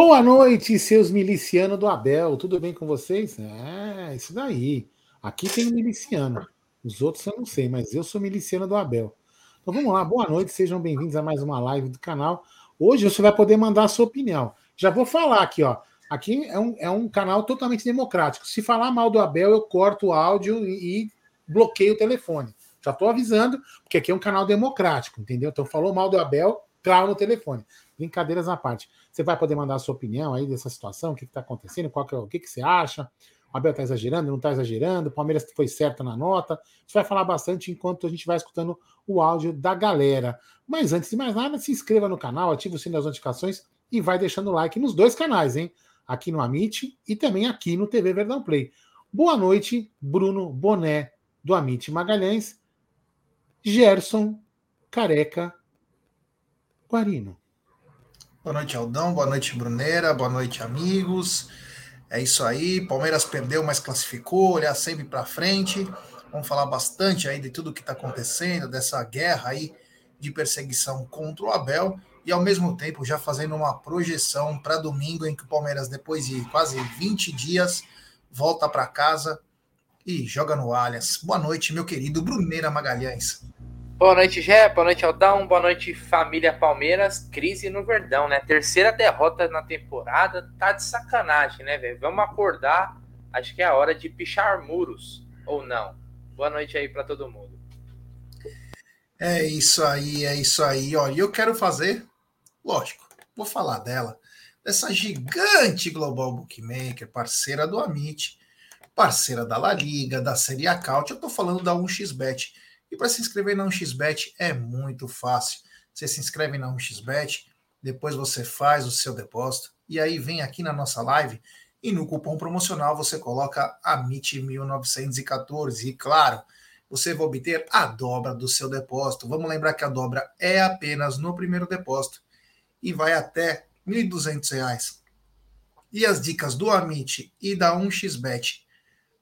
Boa noite, seus milicianos do Abel. Tudo bem com vocês? É, isso daí. Aqui tem um miliciano. Os outros eu não sei, mas eu sou miliciano do Abel. Então vamos lá, boa noite, sejam bem-vindos a mais uma live do canal. Hoje você vai poder mandar a sua opinião. Já vou falar aqui, ó. Aqui é um, é um canal totalmente democrático. Se falar mal do Abel, eu corto o áudio e, e bloqueio o telefone. Já estou avisando, porque aqui é um canal democrático, entendeu? Então falou mal do Abel, claro no telefone. Brincadeiras à parte. Você vai poder mandar a sua opinião aí dessa situação, o que está acontecendo, qual que é, o que, que você acha. O Abel está exagerando, não está exagerando, o Palmeiras foi certo na nota. A gente vai falar bastante enquanto a gente vai escutando o áudio da galera. Mas antes de mais nada, se inscreva no canal, ative o sininho das notificações e vai deixando like nos dois canais, hein? Aqui no Amit e também aqui no TV Verdão Play. Boa noite, Bruno Boné, do Amit Magalhães, Gerson Careca Guarino. Boa noite, Aldão. Boa noite, Bruneira. Boa noite, amigos. É isso aí. Palmeiras perdeu, mas classificou. Olhar sempre para frente. Vamos falar bastante aí de tudo que está acontecendo, dessa guerra aí de perseguição contra o Abel e ao mesmo tempo já fazendo uma projeção para domingo em que o Palmeiras depois de quase 20 dias volta para casa e joga no Allianz. Boa noite, meu querido Bruneira Magalhães. Boa noite, Gé. Boa noite, Aldão. Boa noite, família Palmeiras. Crise no Verdão, né? Terceira derrota na temporada. Tá de sacanagem, né, velho? Vamos acordar. Acho que é a hora de pichar muros. Ou não? Boa noite aí para todo mundo. É isso aí, é isso aí. Olha, eu quero fazer, lógico, vou falar dela, dessa gigante Global Bookmaker, parceira do Amit, parceira da La Liga, da A Couch. Eu tô falando da 1xBet e para se inscrever na 1xBet é muito fácil. Você se inscreve na 1xBet, depois você faz o seu depósito e aí vem aqui na nossa live e no cupom promocional você coloca AMIT1914 e claro, você vai obter a dobra do seu depósito. Vamos lembrar que a dobra é apenas no primeiro depósito e vai até R$ 1.200. E as dicas do Amit e da 1xBet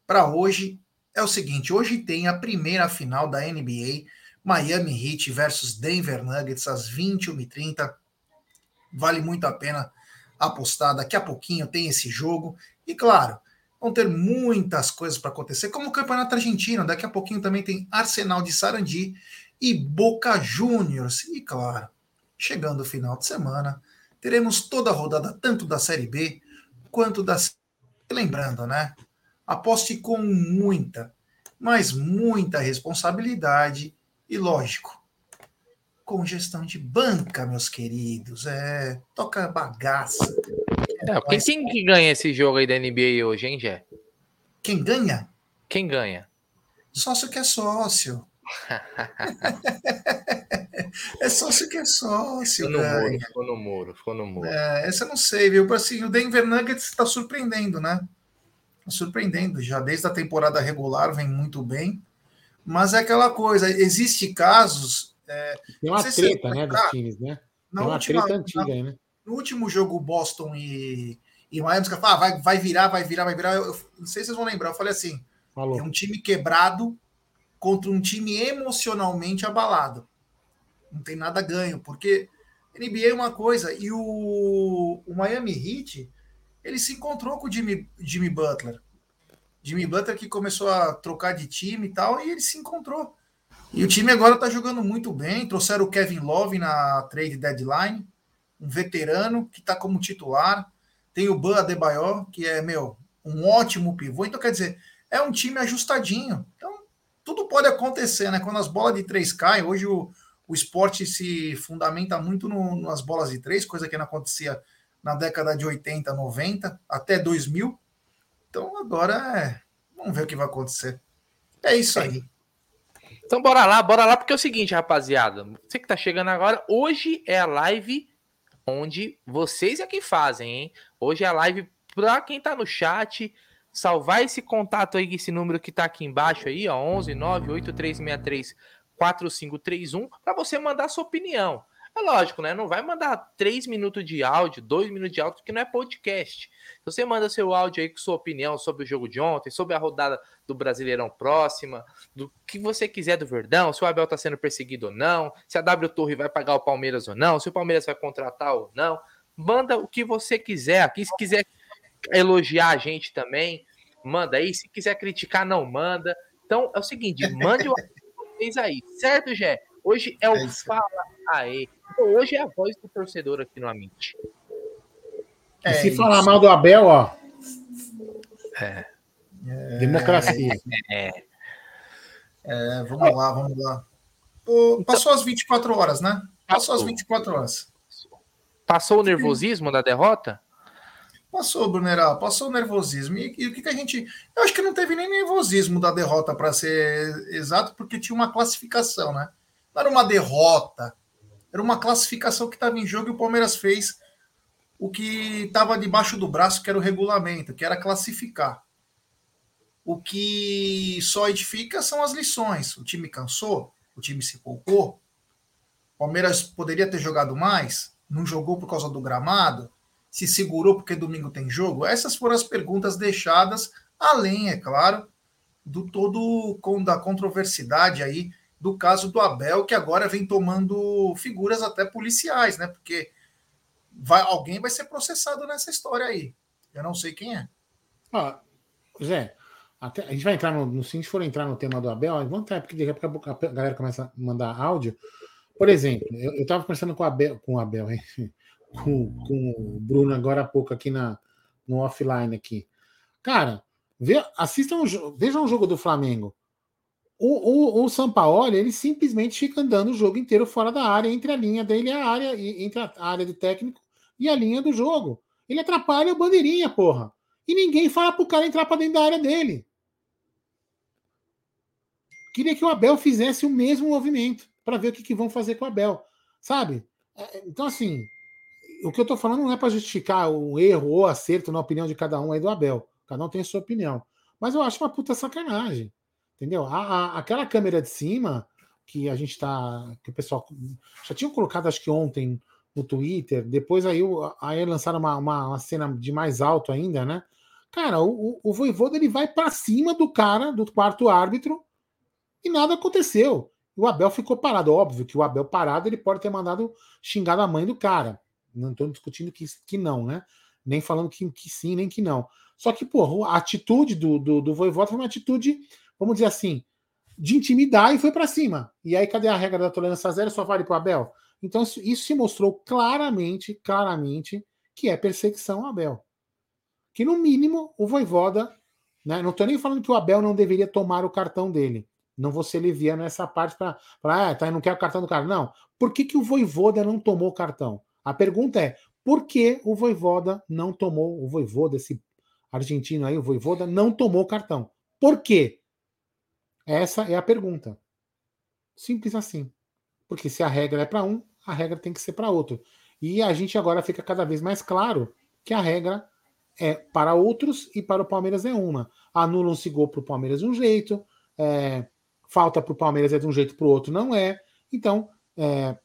para hoje é o seguinte: hoje tem a primeira final da NBA, Miami Heat versus Denver Nuggets, às 21h30. Vale muito a pena apostar. Daqui a pouquinho tem esse jogo. E claro, vão ter muitas coisas para acontecer, como o Campeonato Argentino. Daqui a pouquinho também tem Arsenal de Sarandi e Boca Juniors. E claro, chegando o final de semana, teremos toda a rodada, tanto da Série B quanto da. Lembrando, né? Aposte com muita, mas muita responsabilidade e, lógico, com gestão de banca, meus queridos. É, toca bagaça. É, quem, quem ganha esse jogo aí da NBA hoje, hein, Jé? Quem ganha? Quem ganha? Sócio que é sócio. é sócio que é sócio. Ficou no muro, ficou no muro, ficou no muro. É, essa eu não sei, viu? Assim, o Denver Nuggets está surpreendendo, né? Surpreendendo. Já desde a temporada regular vem muito bem. Mas é aquela coisa, existe casos. É, Tem uma treta, né, dos times, né? Tem uma última, treta antiga aí, né? No último jogo, Boston e, e Miami, os caras ah, vai, vai virar, vai virar, vai virar. Eu, eu, não sei se vocês vão lembrar, eu falei assim: Falou. é um time quebrado contra um time emocionalmente abalado. Não tem nada ganho, porque NBA é uma coisa, e o, o Miami Heat ele se encontrou com o Jimmy, Jimmy Butler. Jimmy Butler que começou a trocar de time e tal, e ele se encontrou. E o time agora tá jogando muito bem. Trouxeram o Kevin Love na trade deadline, um veterano que tá como titular. Tem o Ban Adebayor, que é, meu, um ótimo pivô. Então, quer dizer, é um time ajustadinho. Então, tudo pode acontecer, né? Quando as bolas de três caem, hoje o, o esporte se fundamenta muito no, nas bolas de três, coisa que não acontecia na década de 80, 90, até 2000. Então agora é. Vamos ver o que vai acontecer. É isso aí. Então bora lá, bora lá, porque é o seguinte, rapaziada. Você que tá chegando agora, hoje é a live onde vocês é que fazem, hein? Hoje é a live para quem tá no chat, salvar esse contato aí, esse número que tá aqui embaixo aí, ó, 11 98363 4531, para você mandar sua opinião. É lógico, né? Não vai mandar três minutos de áudio, dois minutos de áudio, porque não é podcast. Então você manda seu áudio aí com sua opinião sobre o jogo de ontem, sobre a rodada do Brasileirão próxima, do que você quiser do Verdão, se o Abel tá sendo perseguido ou não, se a W Torre vai pagar o Palmeiras ou não, se o Palmeiras vai contratar ou não. manda o que você quiser. Aqui, se quiser elogiar a gente também, manda aí. Se quiser criticar, não manda. Então é o seguinte, mande o vocês aí, certo, Gé? Hoje é o é Fala Aê. Então, hoje é a voz do torcedor aqui no Amite. É se isso. falar mal do Abel, ó. É. Democracia. É. é. vamos lá, vamos lá. Então passou as 24 horas, né? Passou as 24 horas. Passou o nervosismo da derrota? Passou, Bruneral, passou o nervosismo. E, e, o que, que a gente. Eu acho que não teve nem nervosismo da derrota, para ser exato, porque tinha uma classificação, né? Não era uma derrota, era uma classificação que estava em jogo e o Palmeiras fez o que estava debaixo do braço, que era o regulamento, que era classificar. O que só edifica são as lições. O time cansou, o time se poupou. O Palmeiras poderia ter jogado mais, não jogou por causa do gramado se segurou porque domingo tem jogo? Essas foram as perguntas deixadas, além, é claro, do todo da controversidade aí do caso do Abel, que agora vem tomando figuras até policiais, né? Porque vai, alguém vai ser processado nessa história aí. Eu não sei quem é. Ah, Zé, até, a gente vai entrar no, no. Se a gente for entrar no tema do Abel, vamos entrar, porque daqui a pouco a galera começa a mandar áudio. Por exemplo, eu estava conversando com o Abel, com o Abel, hein? com, com o Bruno agora há pouco aqui na, no offline aqui. Cara, vê, assistam, vejam o jogo do Flamengo. O, o, o Sampaoli, ele simplesmente fica andando o jogo inteiro fora da área, entre a linha dele e a área, entre a área de técnico e a linha do jogo. Ele atrapalha a bandeirinha, porra. E ninguém fala pro cara entrar para dentro da área dele. Queria que o Abel fizesse o mesmo movimento para ver o que, que vão fazer com o Abel, sabe? É, então, assim, o que eu estou falando não é para justificar o erro ou acerto na opinião de cada um aí do Abel. Cada um tem a sua opinião. Mas eu acho uma puta sacanagem. Entendeu? A, a, aquela câmera de cima que a gente tá. que o pessoal já tinham colocado, acho que ontem, no Twitter. Depois aí, aí lançaram uma, uma, uma cena de mais alto ainda, né? Cara, o, o, Voivoda ele vai para cima do cara, do quarto árbitro, e nada aconteceu. O Abel ficou parado. Óbvio que o Abel parado ele pode ter mandado xingar a mãe do cara. Não estou discutindo que, que não, né? Nem falando que, que sim, nem que não. Só que, pô, a atitude do, do, do Voivoda foi uma atitude, vamos dizer assim, de intimidar e foi para cima. E aí, cadê a regra da tolerância zero? Só vale para o Abel? Então, isso, isso se mostrou claramente, claramente, que é perseguição ao Abel. Que, no mínimo, o Voivoda. Né, não estou nem falando que o Abel não deveria tomar o cartão dele. Não vou ser leviano nessa parte para falar, ah, tá, não quer o cartão do cara. Não. Por que, que o Voivoda não tomou o cartão? A pergunta é: por que o Voivoda não tomou, o Voivoda, esse argentino aí, o Voivoda, não tomou o cartão? Por quê? Essa é a pergunta. Simples assim. Porque se a regra é para um, a regra tem que ser para outro. E a gente agora fica cada vez mais claro que a regra é para outros e para o Palmeiras é uma. Anulam-se gol para o Palmeiras de um jeito, é, falta para o Palmeiras é de um jeito para o outro, não é. Então, é,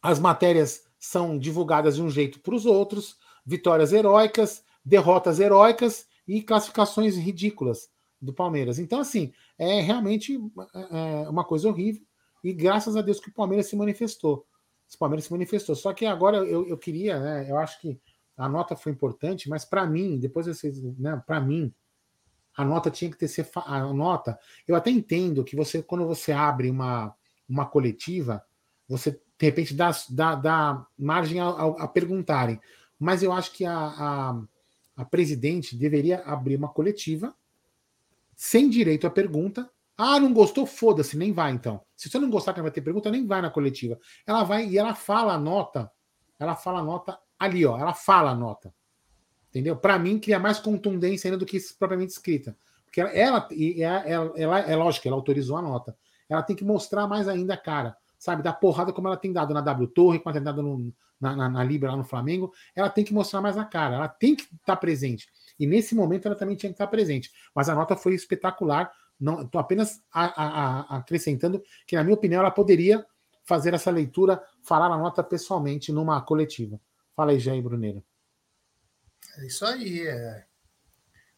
as matérias são divulgadas de um jeito para os outros, vitórias heróicas, derrotas heróicas e classificações ridículas do Palmeiras. Então, assim, é realmente é, é uma coisa horrível e graças a Deus que o Palmeiras se manifestou. O Palmeiras se manifestou. Só que agora eu, eu queria, né, eu acho que a nota foi importante, mas para mim, depois vocês, né, para mim, a nota tinha que ter ser a nota. Eu até entendo que você, quando você abre uma, uma coletiva, você de repente dá, dá, dá margem a, a, a, perguntarem. Mas eu acho que a, a, a presidente deveria abrir uma coletiva sem direito à pergunta. Ah, não gostou? Foda-se, nem vai então. Se você não gostar que vai ter pergunta, nem vai na coletiva. Ela vai e ela fala a nota. Ela fala a nota ali, ó. Ela fala a nota. Entendeu? Para mim, cria mais contundência ainda do que propriamente escrita. Porque ela, ela, ela, ela, é lógico, ela autorizou a nota. Ela tem que mostrar mais ainda a cara sabe, dar porrada como ela tem dado na W Torre, como ela tem dado no, na, na, na, Libra lá no Flamengo, ela tem que mostrar mais a cara, ela tem que estar tá presente. E nesse momento ela também tinha que estar presente. Mas a nota foi espetacular. Não, estou apenas a, a, a, acrescentando que, na minha opinião, ela poderia fazer essa leitura, falar a nota pessoalmente numa coletiva. Fala aí, Jair Bruneiro. É isso aí. É...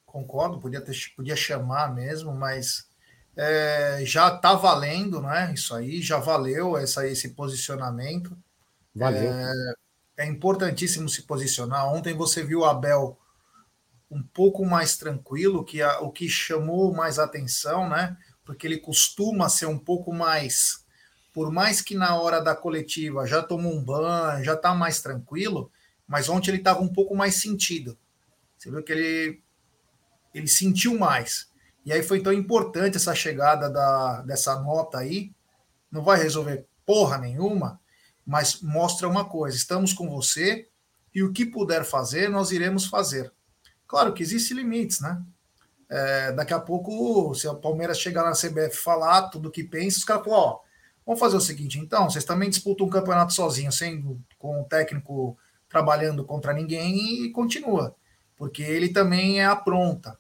Concordo, podia, ter, podia chamar mesmo, mas é, já está valendo, né? Isso aí já valeu essa, esse posicionamento. Valeu. É, é importantíssimo se posicionar. Ontem você viu o Abel um pouco mais tranquilo, que a, o que chamou mais atenção, né? Porque ele costuma ser um pouco mais, por mais que na hora da coletiva já tomou um banho, já está mais tranquilo, mas ontem ele estava um pouco mais sentido. Você viu que ele ele sentiu mais. E aí foi tão importante essa chegada da, dessa nota aí. Não vai resolver porra nenhuma, mas mostra uma coisa: estamos com você e o que puder fazer, nós iremos fazer. Claro que existem limites, né? É, daqui a pouco, se a Palmeiras chegar na CBF falar tudo o que pensa, os caras falam: ó, vamos fazer o seguinte, então, vocês também disputam um campeonato sozinhos, sem com o técnico trabalhando contra ninguém e continua, porque ele também é a pronta.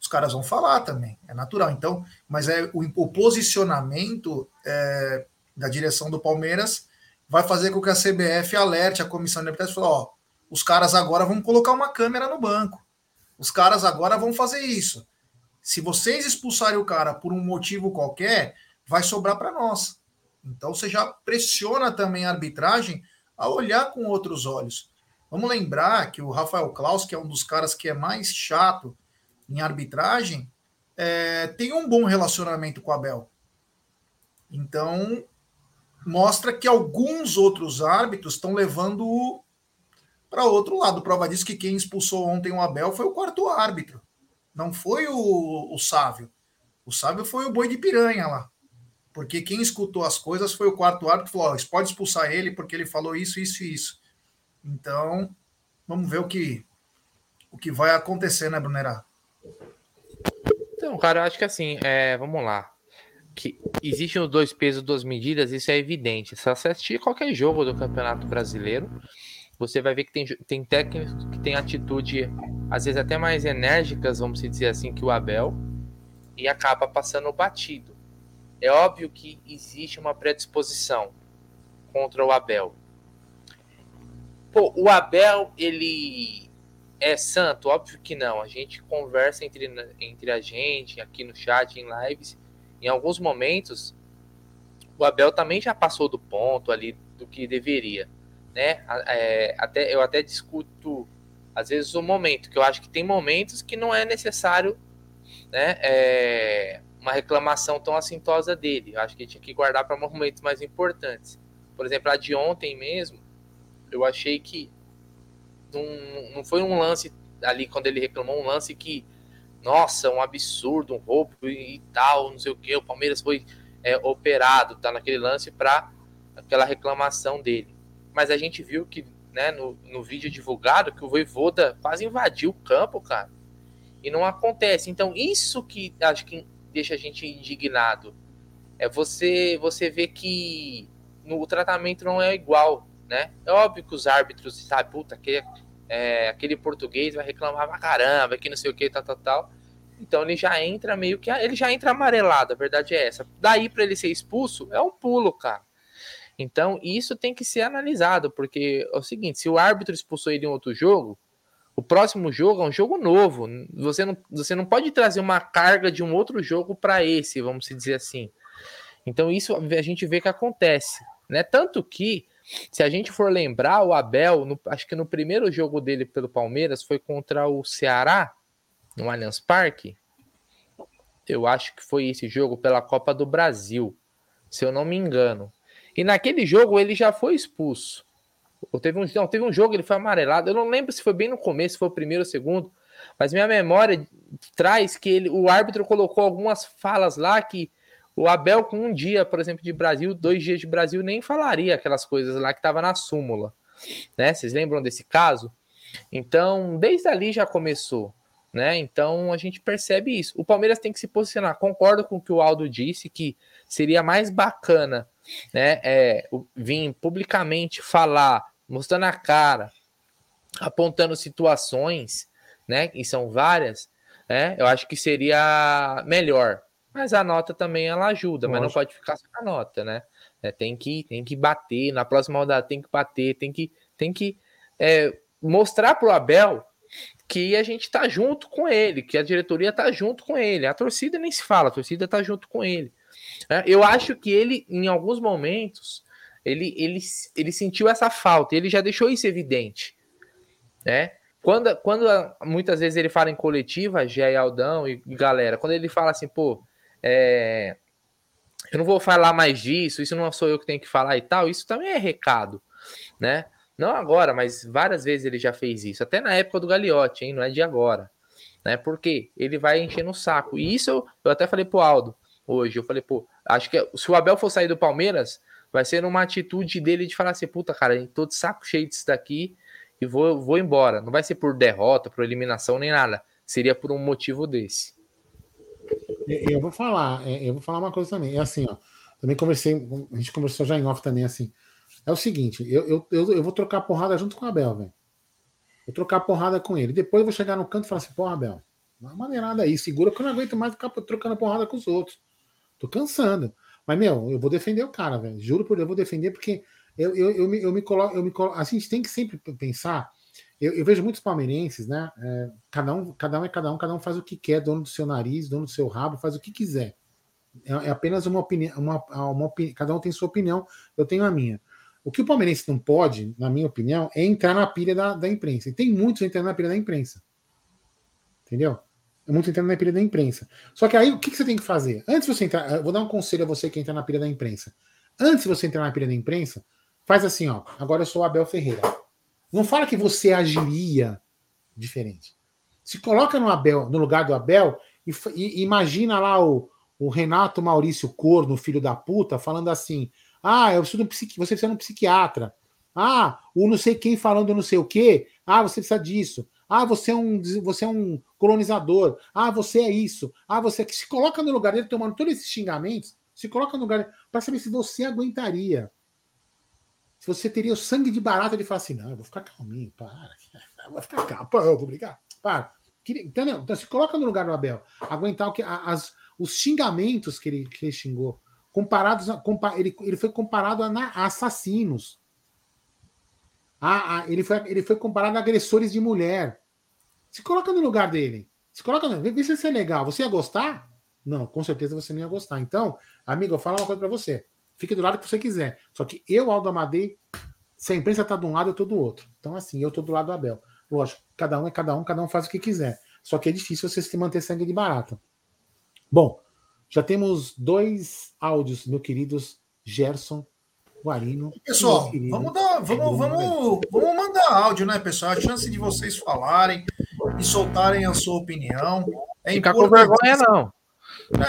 Os caras vão falar também, é natural. Então, mas é o, o posicionamento é, da direção do Palmeiras vai fazer com que a CBF alerte a comissão de arbitragem e fale, ó, os caras agora vão colocar uma câmera no banco. Os caras agora vão fazer isso. Se vocês expulsarem o cara por um motivo qualquer, vai sobrar para nós. Então você já pressiona também a arbitragem a olhar com outros olhos. Vamos lembrar que o Rafael Klaus, que é um dos caras que é mais chato em arbitragem, é, tem um bom relacionamento com o Abel. Então, mostra que alguns outros árbitros estão levando para outro lado. Prova disso que quem expulsou ontem o Abel foi o quarto árbitro. Não foi o, o Sávio. O Sávio foi o boi de piranha lá. Porque quem escutou as coisas foi o quarto árbitro falou: oh, pode expulsar ele porque ele falou isso, isso e isso. Então, vamos ver o que, o que vai acontecer, né, Brunerá? Então, cara, eu acho que assim, é, vamos lá que existem os dois pesos, duas medidas, isso é evidente. Se você assistir qualquer jogo do Campeonato Brasileiro, você vai ver que tem, tem técnicos que têm atitude, às vezes até mais enérgicas, vamos dizer assim, que o Abel, e acaba passando batido. É óbvio que existe uma predisposição contra o Abel. Pô, o Abel, ele é santo? Óbvio que não. A gente conversa entre, entre a gente, aqui no chat, em lives, em alguns momentos, o Abel também já passou do ponto ali do que deveria, né? É, até, eu até discuto, às vezes, o momento, que eu acho que tem momentos que não é necessário né, é, uma reclamação tão assintosa dele. Eu acho que tinha que guardar para momentos mais importantes. Por exemplo, a de ontem mesmo, eu achei que não, não foi um lance ali, quando ele reclamou, um lance que nossa, um absurdo, um roubo e tal, não sei o que. O Palmeiras foi é, operado, tá naquele lance para aquela reclamação dele. Mas a gente viu que, né, no, no vídeo divulgado, que o Voivoda quase invadiu o campo, cara. E não acontece. Então, isso que acho que deixa a gente indignado. É você, você ver que no, o tratamento não é igual, né? É óbvio que os árbitros, sabe, puta, aquele, é, aquele português vai reclamar pra caramba, que não sei o que, tal, tal, tal. Então ele já entra meio que. Ele já entra amarelado, a verdade é essa. Daí para ele ser expulso, é um pulo, cara. Então isso tem que ser analisado, porque é o seguinte: se o árbitro expulsou ele em outro jogo, o próximo jogo é um jogo novo. Você não, você não pode trazer uma carga de um outro jogo para esse, vamos dizer assim. Então isso a gente vê que acontece, né? Tanto que se a gente for lembrar, o Abel, no, acho que no primeiro jogo dele pelo Palmeiras foi contra o Ceará no Allianz Parque. Eu acho que foi esse jogo pela Copa do Brasil, se eu não me engano. E naquele jogo ele já foi expulso. Ou teve um, não, teve um jogo ele foi amarelado. Eu não lembro se foi bem no começo, se foi o primeiro ou segundo, mas minha memória traz que ele, o árbitro colocou algumas falas lá que o Abel, com um dia, por exemplo, de Brasil, dois dias de Brasil, nem falaria aquelas coisas lá que estava na súmula. Né? Vocês lembram desse caso? Então, desde ali já começou né? Então a gente percebe isso. O Palmeiras tem que se posicionar. Concordo com o que o Aldo disse, que seria mais bacana, né? É, vir publicamente falar, mostrando a cara, apontando situações, né? E são várias, né? Eu acho que seria melhor. Mas a nota também ela ajuda, Lógico. mas não pode ficar só a nota, né? É, tem que tem que bater na próxima rodada, tem que bater, tem que tem que é, mostrar pro Abel que a gente tá junto com ele, que a diretoria tá junto com ele. A torcida nem se fala, a torcida tá junto com ele. É, eu acho que ele, em alguns momentos, ele, ele, ele sentiu essa falta, ele já deixou isso evidente, né? Quando, quando muitas vezes ele fala em coletiva, Gé e Aldão e galera, quando ele fala assim, pô, é, eu não vou falar mais disso, isso não sou eu que tenho que falar e tal, isso também é recado, né? Não agora, mas várias vezes ele já fez isso, até na época do Gagliotti, hein? Não é de agora, né? Porque ele vai enchendo o saco. E isso eu, eu até falei pro Aldo hoje, eu falei, pô, acho que se o Abel for sair do Palmeiras, vai ser uma atitude dele de falar assim, puta, cara, tô de saco cheio disso daqui e vou, vou embora. Não vai ser por derrota, por eliminação, nem nada. Seria por um motivo desse. Eu vou falar, é, eu vou falar uma coisa também. É assim, ó. Também conversei, a gente conversou já em off também, assim. É o seguinte, eu, eu, eu, eu vou trocar porrada junto com o Abel, velho. Vou trocar porrada com ele. Depois eu vou chegar no canto e falar assim, porra, Abel, é maneirada aí, segura que eu não aguento mais ficar trocando porrada com os outros. Tô cansando. Mas, meu, eu vou defender o cara, velho. Juro por Deus, eu vou defender, porque eu, eu, eu, me, eu me coloco, eu me coloco. A gente tem que sempre pensar. Eu, eu vejo muitos palmeirenses, né? É, cada, um, cada um é cada um, cada um faz o que quer, dono do seu nariz, dono do seu rabo, faz o que quiser. É, é apenas uma opinião, uma, uma, cada um tem sua opinião, eu tenho a minha. O que o palmeirense não pode, na minha opinião, é entrar na pilha da, da imprensa. E tem muitos entrando na pilha da imprensa. Entendeu? É muito entrando na pilha da imprensa. Só que aí o que, que você tem que fazer? Antes de você entrar, vou dar um conselho a você que entra na pilha da imprensa. Antes de você entrar na pilha da imprensa, faz assim, ó. Agora eu sou o Abel Ferreira. Não fala que você agiria diferente. Se coloca no Abel, no lugar do Abel, e, e imagina lá o, o Renato Maurício Corno, filho da puta, falando assim: ah, eu preciso de um psiqui... você precisa de um psiquiatra. Ah, o não sei quem falando não sei o quê. Ah, você precisa disso. Ah, você é um, você é um colonizador. Ah, você é isso. Ah, você é se coloca no lugar dele tomando todos esses xingamentos, se coloca no lugar para saber se você aguentaria. Se você teria o sangue de barata de falar assim, não, eu vou ficar calminho, para. Eu vou ficar calmo, eu vou brigar. Para. Entendeu? Então se coloca no lugar do Abel. Aguentar o que as, os xingamentos que ele, que ele xingou. Comparados a, ele, ele foi comparado a, a assassinos. Ah, ah, ele, foi, ele foi comparado a agressores de mulher. Se coloca no lugar dele. Se coloca no, vê se isso é legal. Você ia gostar? Não, com certeza você não ia gostar. Então, amigo, eu falo uma coisa para você. Fique do lado que você quiser. Só que eu, Aldo Amadei, se a imprensa tá de um lado, eu tô do outro. Então, assim, eu tô do lado do Abel. Lógico, cada um é cada um, cada um faz o que quiser. Só que é difícil você se manter sangue de barata. Bom, já temos dois áudios, meu queridos Gerson Guarino. Pessoal, vamos, dar, vamos, vamos, vamos mandar áudio, né, pessoal? A chance de vocês falarem e soltarem a sua opinião. É Ficar com vergonha, não.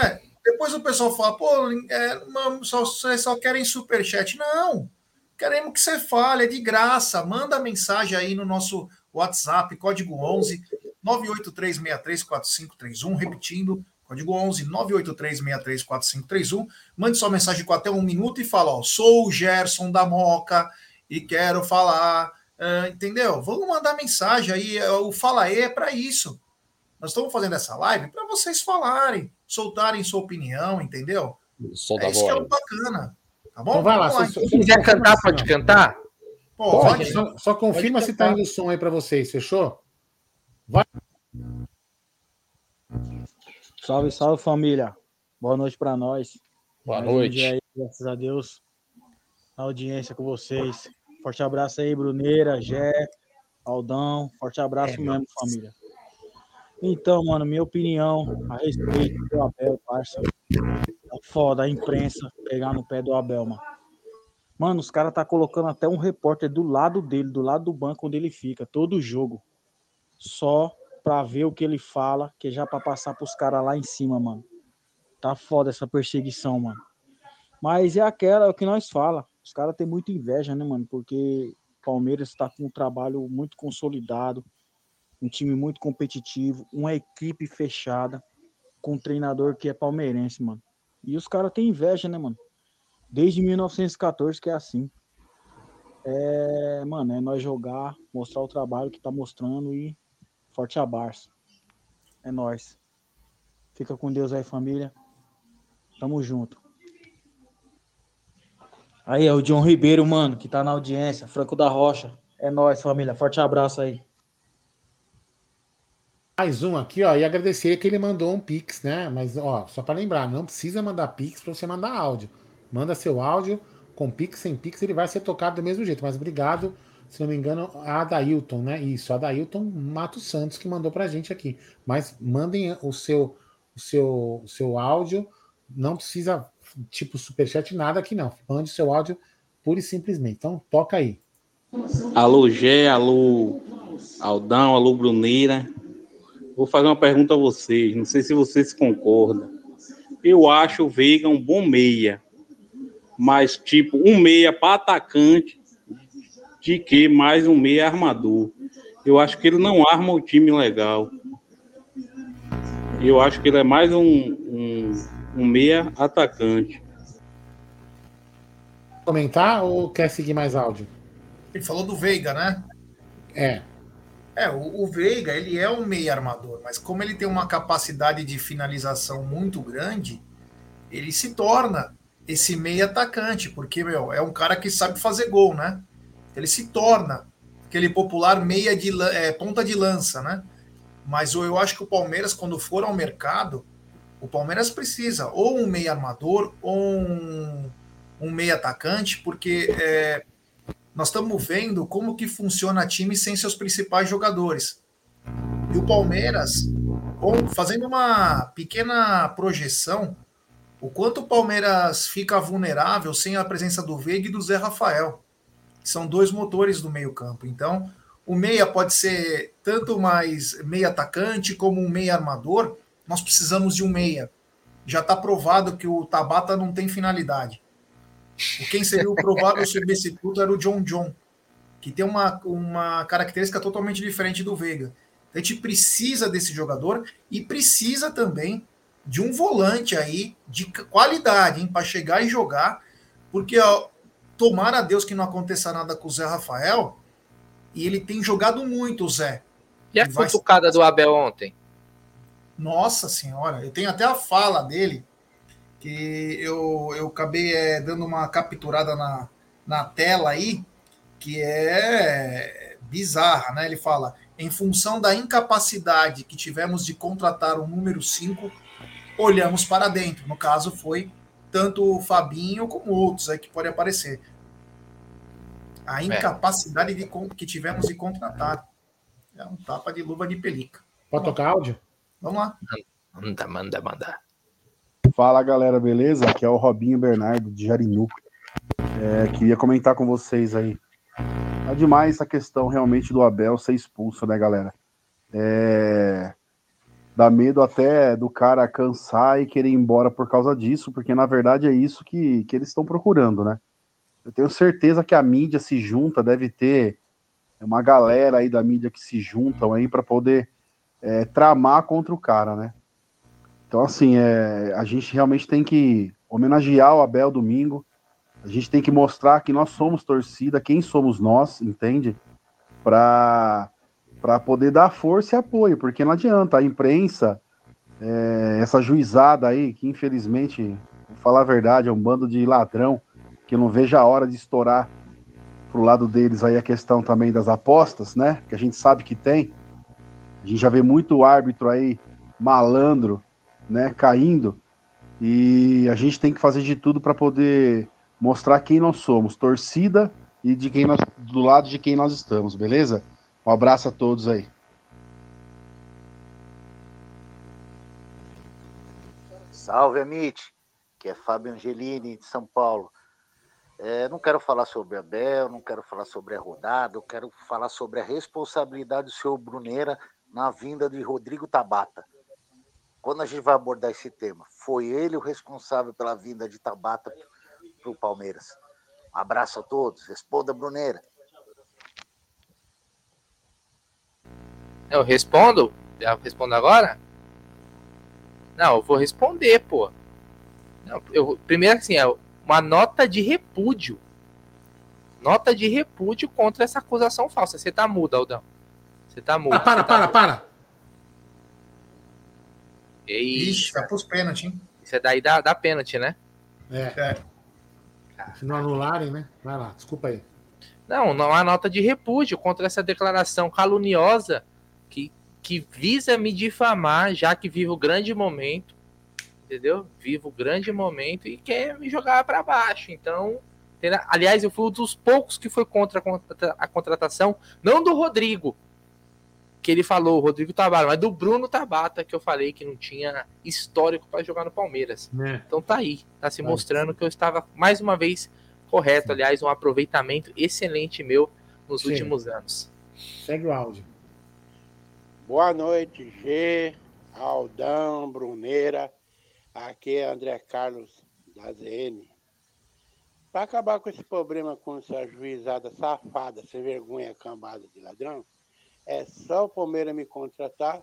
É, depois o pessoal fala, pô, é, só, vocês só querem superchat. Não, queremos que você fale, é de graça. Manda mensagem aí no nosso WhatsApp, código 11 983634531, repetindo, Código 11 983634531. Mande sua mensagem com até um minuto e fala: ó, sou o Gerson da Moca e quero falar. Uh, entendeu? Vamos mandar mensagem aí. É, o Fala aí é para isso. Nós estamos fazendo essa live para vocês falarem, soltarem sua opinião, entendeu? Solta é isso que é bacana. Tá bom? Então vai lá. Se, se quiser cantar, pode cantar? Pode. pode. Só, só confirma pode se tá indo o som aí para vocês, fechou? Vai. Salve, salve família. Boa noite para nós. Boa Mais noite. Um aí, graças a Deus. A audiência com vocês. Forte abraço aí, Bruneira, Jé, Aldão. Forte abraço é, mesmo, família. Então, mano, minha opinião a respeito do Abel, parça. É foda a imprensa pegar no pé do Abel, mano. Mano, os caras tá colocando até um repórter do lado dele, do lado do banco onde ele fica, todo jogo. Só pra ver o que ele fala, que é já pra passar pros caras lá em cima, mano. Tá foda essa perseguição, mano. Mas é aquela, é o que nós fala. Os caras têm muita inveja, né, mano? Porque Palmeiras tá com um trabalho muito consolidado, um time muito competitivo, uma equipe fechada, com um treinador que é palmeirense, mano. E os caras têm inveja, né, mano? Desde 1914 que é assim. É, mano, é nós jogar, mostrar o trabalho que tá mostrando e Forte abraço. É nós. Fica com Deus aí, família. Tamo junto. Aí é o John Ribeiro, mano, que tá na audiência. Franco da Rocha. É nós, família. Forte abraço aí. Mais um aqui, ó, e agradecer que ele mandou um Pix, né? Mas, ó, só para lembrar, não precisa mandar Pix para você mandar áudio. Manda seu áudio com Pix, sem Pix, ele vai ser tocado do mesmo jeito. Mas obrigado, se não me engano, a Adailton, né? Isso, a Adailton Mato Santos que mandou pra gente aqui. Mas mandem o seu, o seu, o seu áudio, não precisa tipo superchat, nada aqui não. Mande seu áudio pura e simplesmente. Então, toca aí. Alô, Gé, alô, Aldão, alô, Bruneira. Vou fazer uma pergunta a vocês, não sei se vocês concordam. Eu acho o Veiga um bom meia, mas tipo, um meia para atacante de que mais um meia armador. Eu acho que ele não arma o time legal. Eu acho que ele é mais um, um, um meia atacante. Comentar ou quer seguir mais áudio? Ele falou do Veiga, né? É. É, o, o, Veiga, ele é um meio armador, mas como ele tem uma capacidade de finalização muito grande, ele se torna esse meio atacante, porque, meu, é um cara que sabe fazer gol, né? Ele se torna aquele popular meia de é, ponta de lança, né? Mas eu acho que o Palmeiras, quando for ao mercado, o Palmeiras precisa ou um meio armador ou um, um meio atacante, porque é, nós estamos vendo como que funciona time sem seus principais jogadores. E o Palmeiras, fazendo uma pequena projeção, o quanto o Palmeiras fica vulnerável sem a presença do Veiga e do Zé Rafael, são dois motores do meio-campo. Então, o meia pode ser tanto mais meia atacante como um meia armador. Nós precisamos de um meia. Já está provado que o Tabata não tem finalidade. Quem seria o provável substituto era o John John, que tem uma, uma característica totalmente diferente do Veiga. A gente precisa desse jogador e precisa também de um volante aí de qualidade, para chegar e jogar, porque ó, tomara a Deus que não aconteça nada com o Zé Rafael, e ele tem jogado muito, o Zé. E a cutucada do Abel ontem? Nossa senhora, eu tenho até a fala dele, que eu, eu acabei é, dando uma capturada na, na tela aí, que é bizarra, né? Ele fala: em função da incapacidade que tivemos de contratar o número 5, olhamos para dentro. No caso, foi tanto o Fabinho como outros aí que podem aparecer. A é. incapacidade de, que tivemos de contratar. É um tapa de luva de pelica. Pode tocar áudio? Vamos lá. Manda, manda, manda. Fala galera, beleza? Aqui é o Robinho Bernardo de Jarinu. É, queria comentar com vocês aí. É demais essa questão realmente do Abel ser expulso, né, galera? É... Dá medo até do cara cansar e querer ir embora por causa disso, porque na verdade é isso que, que eles estão procurando, né? Eu tenho certeza que a mídia se junta, deve ter uma galera aí da mídia que se juntam aí para poder é, tramar contra o cara, né? Então, assim, é, a gente realmente tem que homenagear o Abel domingo. A gente tem que mostrar que nós somos torcida, quem somos nós, entende? Para poder dar força e apoio, porque não adianta. A imprensa, é, essa juizada aí, que infelizmente, vou falar a verdade, é um bando de ladrão, que não vejo a hora de estourar pro lado deles aí a questão também das apostas, né? Que a gente sabe que tem. A gente já vê muito árbitro aí malandro né, caindo, e a gente tem que fazer de tudo para poder mostrar quem nós somos, torcida e de quem nós, do lado de quem nós estamos, beleza? Um abraço a todos aí. Salve, Amit, que é Fábio Angelini, de São Paulo. É, não quero falar sobre a Bel, não quero falar sobre a rodada, eu quero falar sobre a responsabilidade do senhor Bruneira na vinda de Rodrigo Tabata quando a gente vai abordar esse tema, foi ele o responsável pela vinda de Tabata para o Palmeiras? Um abraço a todos. Responda, Bruneira. Eu respondo? Já respondo agora? Não, eu vou responder, pô. Não, eu, primeiro, assim, é uma nota de repúdio. Nota de repúdio contra essa acusação falsa. Você tá mudo, Aldão. Você tá mudo. Ah, para, tá para, mudo. para. Ixi, vai pros pênaltis, hein? Isso é daí da, da pênalti, né? É. é. Se não anularem, né? Vai lá, desculpa aí. Não, não há nota de repúdio contra essa declaração caluniosa que, que visa me difamar, já que vivo o grande momento, entendeu? Vivo o grande momento e quer me jogar para baixo. Então, Aliás, eu fui um dos poucos que foi contra a contratação, não do Rodrigo, que ele falou, o Rodrigo Tabata, mas do Bruno Tabata, que eu falei que não tinha histórico para jogar no Palmeiras. É. Então tá aí, tá se mostrando que eu estava mais uma vez correto. Aliás, um aproveitamento excelente meu nos Sim. últimos anos. Segue o áudio. Boa noite, G, Aldão, Bruneira. Aqui é André Carlos da ZN. Para acabar com esse problema com essa juizada safada, sem vergonha, cambada de ladrão, é só o Palmeiras me contratar,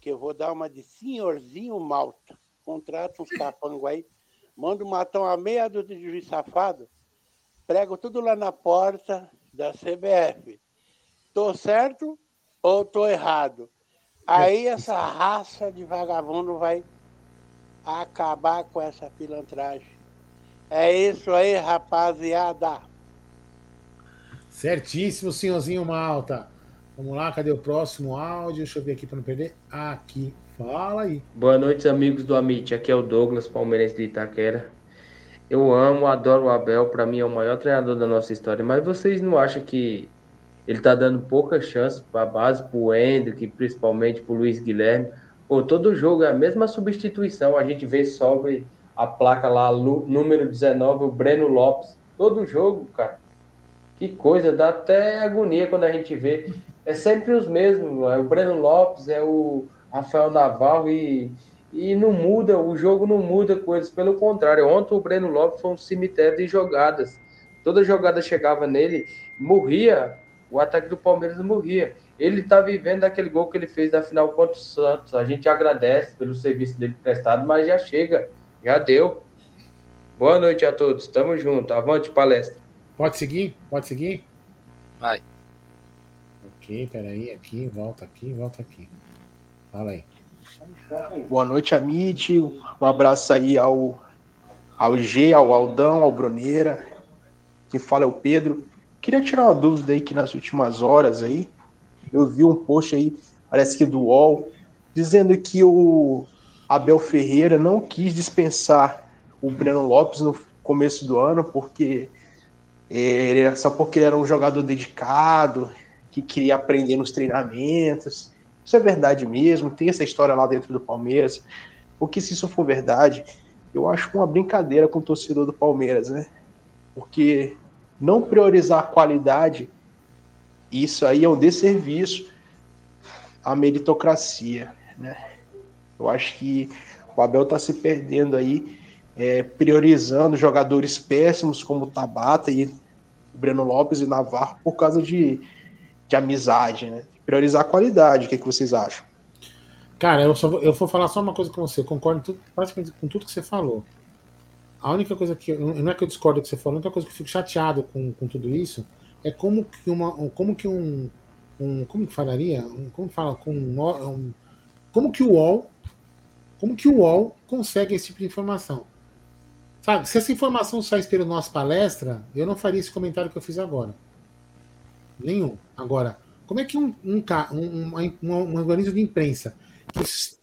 que eu vou dar uma de senhorzinho malta. Contrata uns capangos aí, manda matar uma meia dúzia de juiz safado, prego tudo lá na porta da CBF. Tô certo ou tô errado? Aí essa raça de vagabundo vai acabar com essa pilantragem. É isso aí, rapaziada. Certíssimo, senhorzinho Malta. Vamos lá, cadê o próximo áudio? Deixa eu ver aqui para não perder. Aqui, fala aí. Boa noite, amigos do Amit. Aqui é o Douglas, palmeirense de Itaquera. Eu amo, adoro o Abel, para mim é o maior treinador da nossa história. Mas vocês não acham que ele tá dando poucas chances para a base, para o Hendrick, principalmente para o Luiz Guilherme? Pô, todo jogo é a mesma substituição. A gente vê sobre a placa lá, número 19, o Breno Lopes. Todo jogo, cara. Que coisa, dá até agonia quando a gente vê é sempre os mesmos. É o Breno Lopes, é o Rafael Navarro e, e não muda, o jogo não muda coisas. Pelo contrário, ontem o Breno Lopes foi um cemitério de jogadas. Toda jogada chegava nele, morria, o ataque do Palmeiras morria. Ele está vivendo aquele gol que ele fez na final contra o Santos. A gente agradece pelo serviço dele prestado, mas já chega, já deu. Boa noite a todos, tamo junto. Avante palestra. Pode seguir? Pode seguir? Vai aqui, peraí, aqui, volta aqui, volta aqui. Fala aí. Boa noite, Amit. Um abraço aí ao, ao G, ao Aldão, ao Bruneira. Quem fala é o Pedro. Queria tirar uma dúvida aí que nas últimas horas aí, eu vi um post aí, parece que do UOL, dizendo que o Abel Ferreira não quis dispensar o Breno Lopes no começo do ano, porque ele, só porque ele era um jogador dedicado, que queria aprender nos treinamentos. Isso é verdade mesmo? Tem essa história lá dentro do Palmeiras? Porque se isso for verdade, eu acho uma brincadeira com o torcedor do Palmeiras, né? Porque não priorizar a qualidade, isso aí é um desserviço à meritocracia, né? Eu acho que o Abel está se perdendo aí, é, priorizando jogadores péssimos como Tabata e Breno Lopes e Navarro por causa de de amizade, né? Priorizar a qualidade. O que, que vocês acham? Cara, eu, só vou, eu vou falar só uma coisa com você. Eu concordo tudo, praticamente com tudo que você falou. A única coisa que. Não é que eu discordo do que você falou, a única coisa que eu fico chateado com, com tudo isso é como que, uma, como que um. um como que falaria? Um, como fala? Com um, como que o UOL. Como que o UOL consegue esse tipo de informação? Sabe, se essa informação saísse pela nossa palestra, eu não faria esse comentário que eu fiz agora. Nenhum. Agora, como é que um, um, um, um, um organismo de imprensa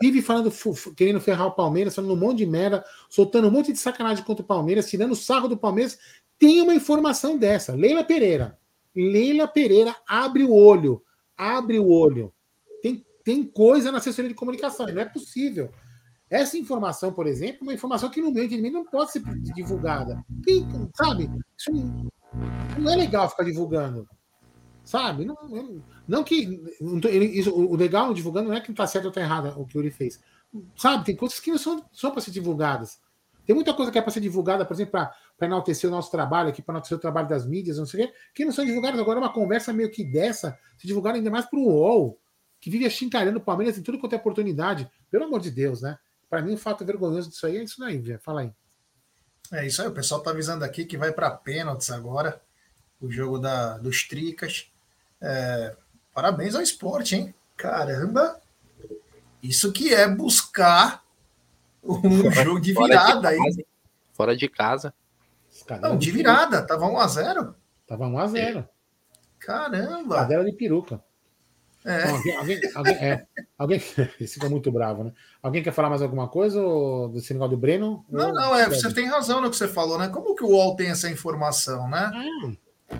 vive falando, querendo ferrar o Palmeiras, falando um monte de merda, soltando um monte de sacanagem contra o Palmeiras, tirando sarro do Palmeiras, tem uma informação dessa. Leila Pereira. Leila Pereira abre o olho. Abre o olho. Tem, tem coisa na assessoria de comunicação. Não é possível. Essa informação, por exemplo, é uma informação que no meu entendimento não pode ser divulgada. Tem, sabe? Isso não é legal ficar divulgando. Sabe? Não, não que. Ele, isso, o legal divulgando não é que está certo ou está errado o que ele fez. Sabe? Tem coisas que não são, são para ser divulgadas. Tem muita coisa que é para ser divulgada, por exemplo, para enaltecer o nosso trabalho aqui, para enaltecer o trabalho das mídias, não sei o quê, que não são divulgadas. Agora, uma conversa meio que dessa, se divulgar ainda mais para o UOL, que vive achincalhando o Palmeiras em tudo quanto é oportunidade. Pelo amor de Deus, né? Para mim, o fato vergonhoso disso aí é isso aí, Via. Fala aí. É isso aí, o pessoal está avisando aqui que vai para pênaltis agora, o jogo da, dos Tricas. É, parabéns ao esporte, hein? Caramba! Isso que é buscar um fora, jogo de virada aí. Fora de casa. Não, de virada. Tava 1x0. Tava 1x0. Caramba! Cadela de peruca. É. alguém, alguém, alguém, é, alguém esse ficou muito bravo, né? Alguém quer falar mais alguma coisa ou, desse negócio do Breno? Não, ou... não, é, você tem razão no que você falou, né? Como que o UOL tem essa informação, né? Hum.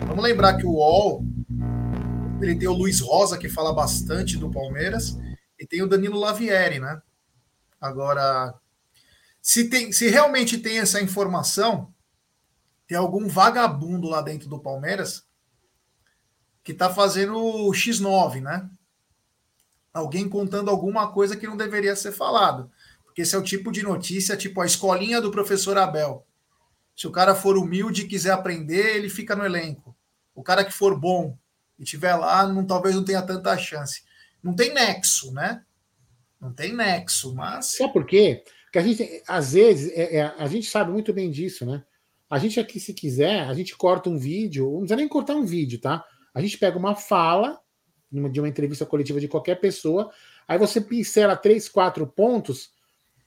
Vamos lembrar que o UOL ele tem o Luiz Rosa, que fala bastante do Palmeiras, e tem o Danilo Lavieri, né? Agora, se, tem, se realmente tem essa informação, tem algum vagabundo lá dentro do Palmeiras que está fazendo o X9, né? Alguém contando alguma coisa que não deveria ser falado. Porque esse é o tipo de notícia, tipo a escolinha do professor Abel. Se o cara for humilde e quiser aprender, ele fica no elenco. O cara que for bom e tiver lá, não, talvez não tenha tanta chance. Não tem nexo, né? Não tem nexo, mas. Só por quê? Porque a gente, às vezes, é, é, a gente sabe muito bem disso, né? A gente aqui, se quiser, a gente corta um vídeo, não precisa nem cortar um vídeo, tá? A gente pega uma fala de uma entrevista coletiva de qualquer pessoa, aí você pincela três, quatro pontos,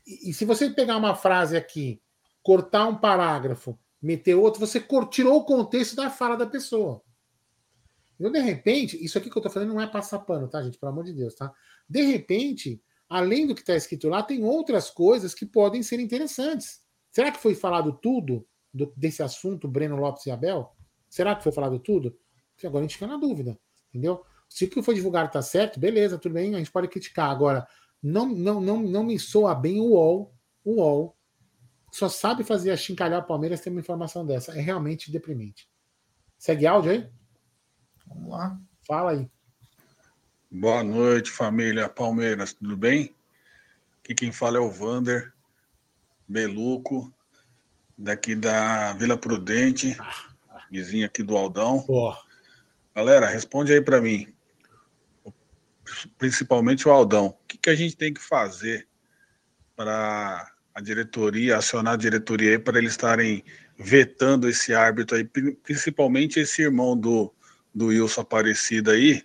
e, e se você pegar uma frase aqui, cortar um parágrafo, meter outro, você tirou o contexto da fala da pessoa. Então, de repente, isso aqui que eu tô falando não é passar pano, tá, gente? Pelo amor de Deus, tá? De repente, além do que está escrito lá, tem outras coisas que podem ser interessantes. Será que foi falado tudo do, desse assunto, Breno Lopes e Abel? Será que foi falado tudo? Agora a gente fica na dúvida, entendeu? Se o que foi divulgado está certo, beleza, tudo bem, a gente pode criticar. Agora, não, não, não, não me soa bem o UOL, o UOL, só sabe fazer a chincalhar o Palmeiras ter uma informação dessa. É realmente deprimente. Segue áudio aí? Vamos lá. Fala aí. Boa noite, família Palmeiras, tudo bem? Aqui quem fala é o Vander Beluco, daqui da Vila Prudente, vizinho aqui do Aldão. Galera, responde aí para mim. Principalmente o Aldão. O que, que a gente tem que fazer para a diretoria, acionar a diretoria aí para eles estarem vetando esse árbitro aí, principalmente esse irmão do, do Wilson Aparecido aí,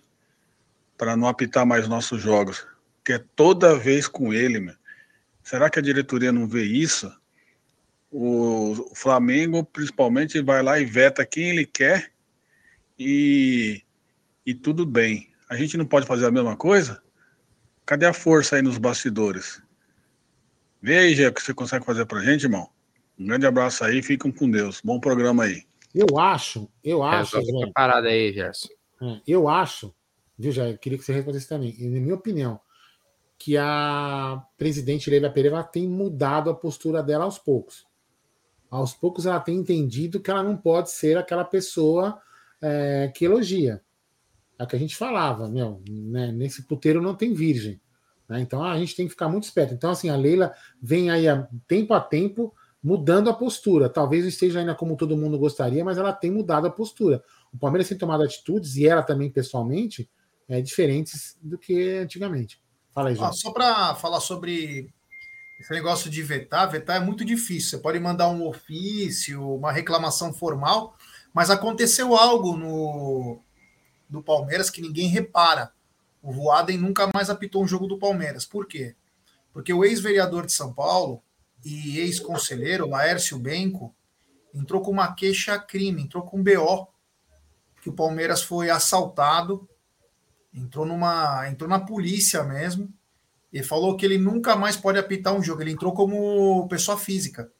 para não apitar mais nossos jogos. Que é toda vez com ele, meu. Será que a diretoria não vê isso? O Flamengo, principalmente, vai lá e veta quem ele quer e, e tudo bem. A gente não pode fazer a mesma coisa? Cadê a força aí nos bastidores? Gê, o que você consegue fazer pra gente, irmão. Um grande abraço aí, ficam com Deus. Bom programa aí. Eu acho, eu acho. É, parada aí, Gerson. É, eu acho, viu, eu queria que você respondesse também. E, na minha opinião, que a presidente Leila Pereira tem mudado a postura dela aos poucos. Aos poucos ela tem entendido que ela não pode ser aquela pessoa é, que elogia. É o que a gente falava, meu, né, nesse puteiro não tem virgem. Né, então a gente tem que ficar muito esperto. Então, assim, a Leila vem aí a, tempo a tempo mudando a postura. Talvez não esteja ainda como todo mundo gostaria, mas ela tem mudado a postura. O Palmeiras tem tomado atitudes, e ela também pessoalmente, é, diferentes do que antigamente. Fala aí, ah, Só para falar sobre esse negócio de vetar, vetar é muito difícil. Você pode mandar um ofício, uma reclamação formal, mas aconteceu algo no do Palmeiras que ninguém repara. O Voaden nunca mais apitou um jogo do Palmeiras. Por quê? Porque o ex-vereador de São Paulo e ex-conselheiro, Laércio Benco, entrou com uma queixa-crime, entrou com um BO, que o Palmeiras foi assaltado, entrou numa, entrou na polícia mesmo, e falou que ele nunca mais pode apitar um jogo. Ele entrou como pessoa física.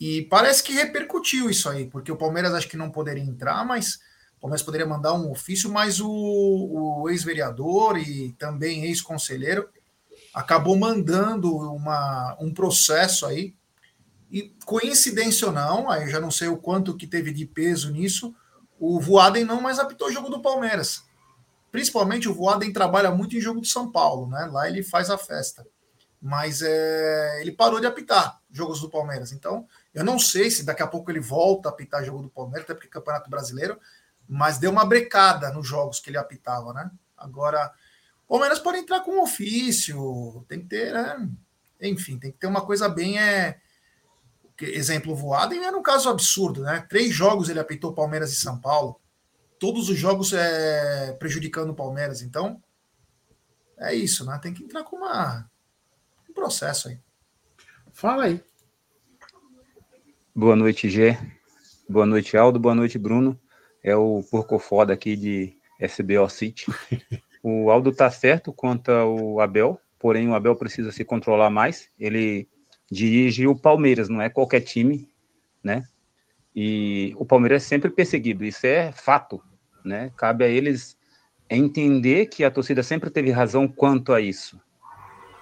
E parece que repercutiu isso aí, porque o Palmeiras acho que não poderia entrar, mas o Palmeiras poderia mandar um ofício, mas o, o ex-vereador e também ex-conselheiro acabou mandando uma, um processo aí. E coincidência ou não, aí eu já não sei o quanto que teve de peso nisso, o Voaden não mais apitou o jogo do Palmeiras. Principalmente o Voaden trabalha muito em jogo de São Paulo, né? Lá ele faz a festa. Mas é, ele parou de apitar jogos do Palmeiras. Então, eu não sei se daqui a pouco ele volta a apitar jogo do Palmeiras, até porque é Campeonato Brasileiro, mas deu uma brecada nos jogos que ele apitava, né? Agora, Palmeiras pode entrar com um ofício, tem que ter, né? Enfim, tem que ter uma coisa bem. É... Exemplo voado, e era um caso absurdo, né? Três jogos ele apitou Palmeiras e São Paulo, todos os jogos é, prejudicando o Palmeiras, então é isso, né? Tem que entrar com uma, um processo aí. Fala aí. Boa noite, Gé. Boa noite, Aldo. Boa noite, Bruno. É o porco foda aqui de SBO City. O Aldo tá certo quanto ao Abel, porém o Abel precisa se controlar mais. Ele dirige o Palmeiras, não é qualquer time, né? E o Palmeiras é sempre perseguido, isso é fato, né? Cabe a eles entender que a torcida sempre teve razão quanto a isso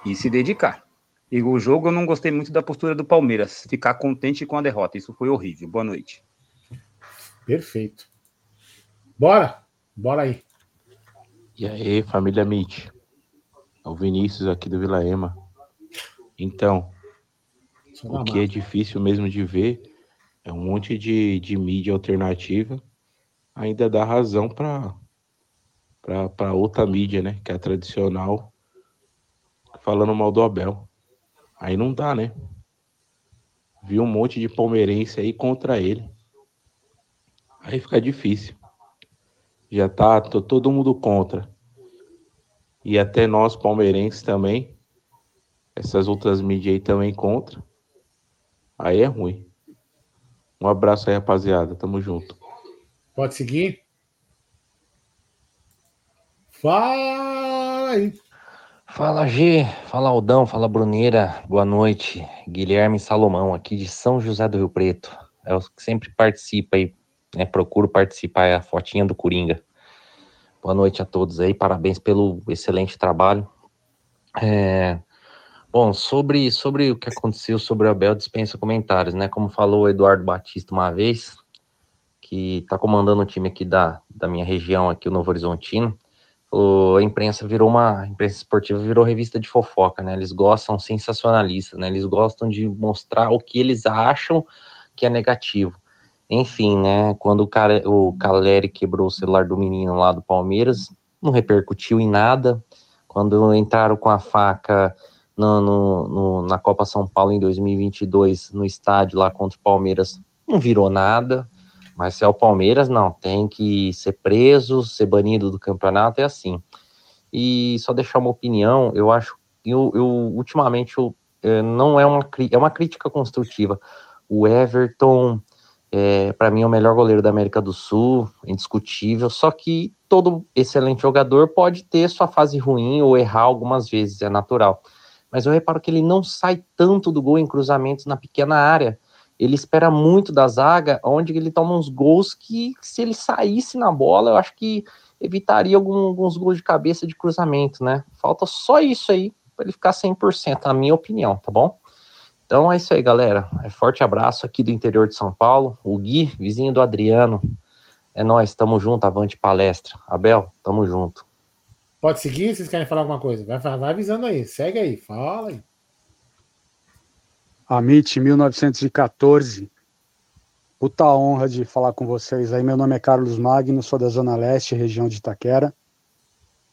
e se dedicar. E o jogo eu não gostei muito da postura do Palmeiras, ficar contente com a derrota. Isso foi horrível. Boa noite. Perfeito. Bora! Bora aí. E aí, família Mitch. É o Vinícius aqui do Vila Ema. Então, o que é difícil mesmo de ver é um monte de, de mídia alternativa ainda dá razão para para outra mídia, né, que é a tradicional, falando mal do Abel. Aí não dá, né? Vi um monte de palmeirense aí contra ele. Aí fica difícil. Já tá tô, todo mundo contra. E até nós palmeirenses também. Essas outras mídias aí também contra. Aí é ruim. Um abraço aí, rapaziada. Tamo junto. Pode seguir? Fala aí. Fala G, fala Aldão, fala Bruneira, boa noite. Guilherme Salomão, aqui de São José do Rio Preto. É o que sempre participa aí, né? Procuro participar, é a fotinha do Coringa. Boa noite a todos aí, parabéns pelo excelente trabalho. É, bom, sobre, sobre o que aconteceu sobre o Abel, dispensa comentários, né? Como falou o Eduardo Batista uma vez, que está comandando o time aqui da, da minha região, aqui o Novo Horizontino, a imprensa virou uma a imprensa esportiva virou revista de fofoca, né? Eles gostam sensacionalista, né? Eles gostam de mostrar o que eles acham que é negativo. Enfim, né? Quando o, cara, o Caleri quebrou o celular do menino lá do Palmeiras, não repercutiu em nada. Quando entraram com a faca no, no, no, na Copa São Paulo em 2022, no estádio lá contra o Palmeiras, não virou nada. Mas se é o Palmeiras, não, tem que ser preso, ser banido do campeonato, é assim. E só deixar uma opinião, eu acho, eu, eu ultimamente eu, é, não é uma, é uma crítica construtiva. O Everton, é, para mim, é o melhor goleiro da América do Sul, indiscutível, só que todo excelente jogador pode ter sua fase ruim ou errar algumas vezes, é natural. Mas eu reparo que ele não sai tanto do gol em cruzamentos na pequena área ele espera muito da zaga, onde ele toma uns gols que, se ele saísse na bola, eu acho que evitaria algum, alguns gols de cabeça de cruzamento, né? Falta só isso aí para ele ficar 100%, na minha opinião, tá bom? Então é isso aí, galera. É forte abraço aqui do interior de São Paulo. O Gui, vizinho do Adriano. É nós, tamo junto, avante palestra. Abel, tamo junto. Pode seguir? Vocês querem falar alguma coisa? Vai, vai avisando aí. Segue aí, fala aí. Amit, 1914. Puta honra de falar com vocês aí. Meu nome é Carlos Magno, sou da Zona Leste, região de Itaquera.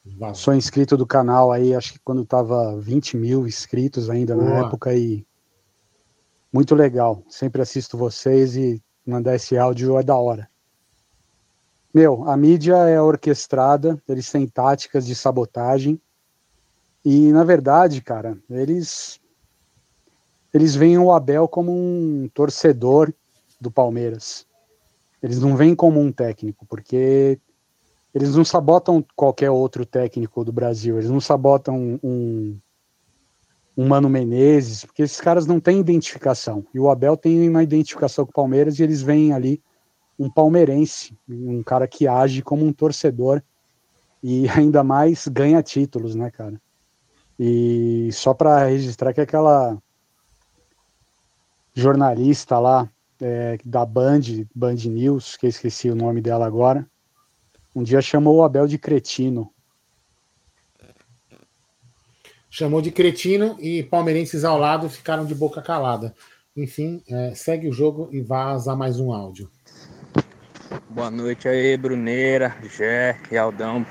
Valeu. Sou inscrito do canal aí, acho que quando tava 20 mil inscritos ainda Boa. na época e muito legal. Sempre assisto vocês e mandar esse áudio é da hora. Meu, a mídia é orquestrada, eles têm táticas de sabotagem e, na verdade, cara, eles eles veem o Abel como um torcedor do Palmeiras. Eles não veem como um técnico, porque eles não sabotam qualquer outro técnico do Brasil, eles não sabotam um, um Mano Menezes, porque esses caras não têm identificação. E o Abel tem uma identificação com o Palmeiras e eles veem ali um palmeirense, um cara que age como um torcedor e ainda mais ganha títulos, né, cara? E só para registrar que aquela jornalista lá é, da Band, Band News, que eu esqueci o nome dela agora, um dia chamou o Abel de cretino. Chamou de cretino e palmeirenses ao lado ficaram de boca calada. Enfim, é, segue o jogo e vaza mais um áudio. Boa noite aí, Bruneira, Jé e Aldão.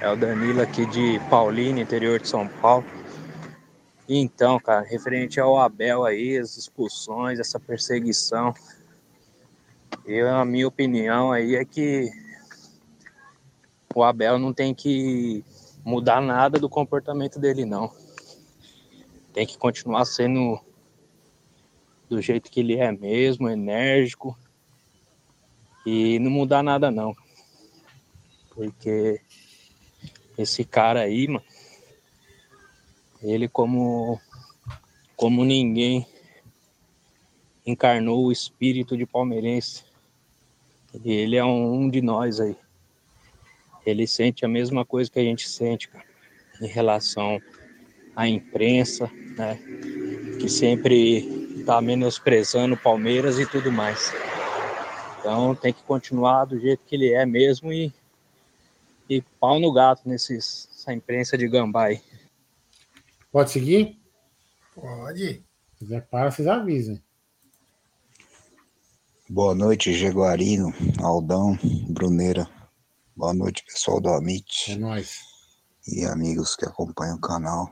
É o Danilo aqui de Paulínia, interior de São Paulo. Então, cara, referente ao Abel aí, as expulsões, essa perseguição, eu, a minha opinião aí é que o Abel não tem que mudar nada do comportamento dele, não. Tem que continuar sendo do jeito que ele é mesmo, enérgico, e não mudar nada, não. Porque esse cara aí, mano, ele como como ninguém encarnou o espírito de palmeirense. Ele é um, um de nós aí. Ele sente a mesma coisa que a gente sente, cara, em relação à imprensa, né? Que sempre tá menosprezando o Palmeiras e tudo mais. Então tem que continuar do jeito que ele é mesmo e, e pau no gato nessa imprensa de gambá aí. Pode seguir? Pode. Se quiser para, vocês avisem. Boa noite, Jaguarino, Aldão, Bruneira. Boa noite, pessoal do Amit. É nóis. E amigos que acompanham o canal.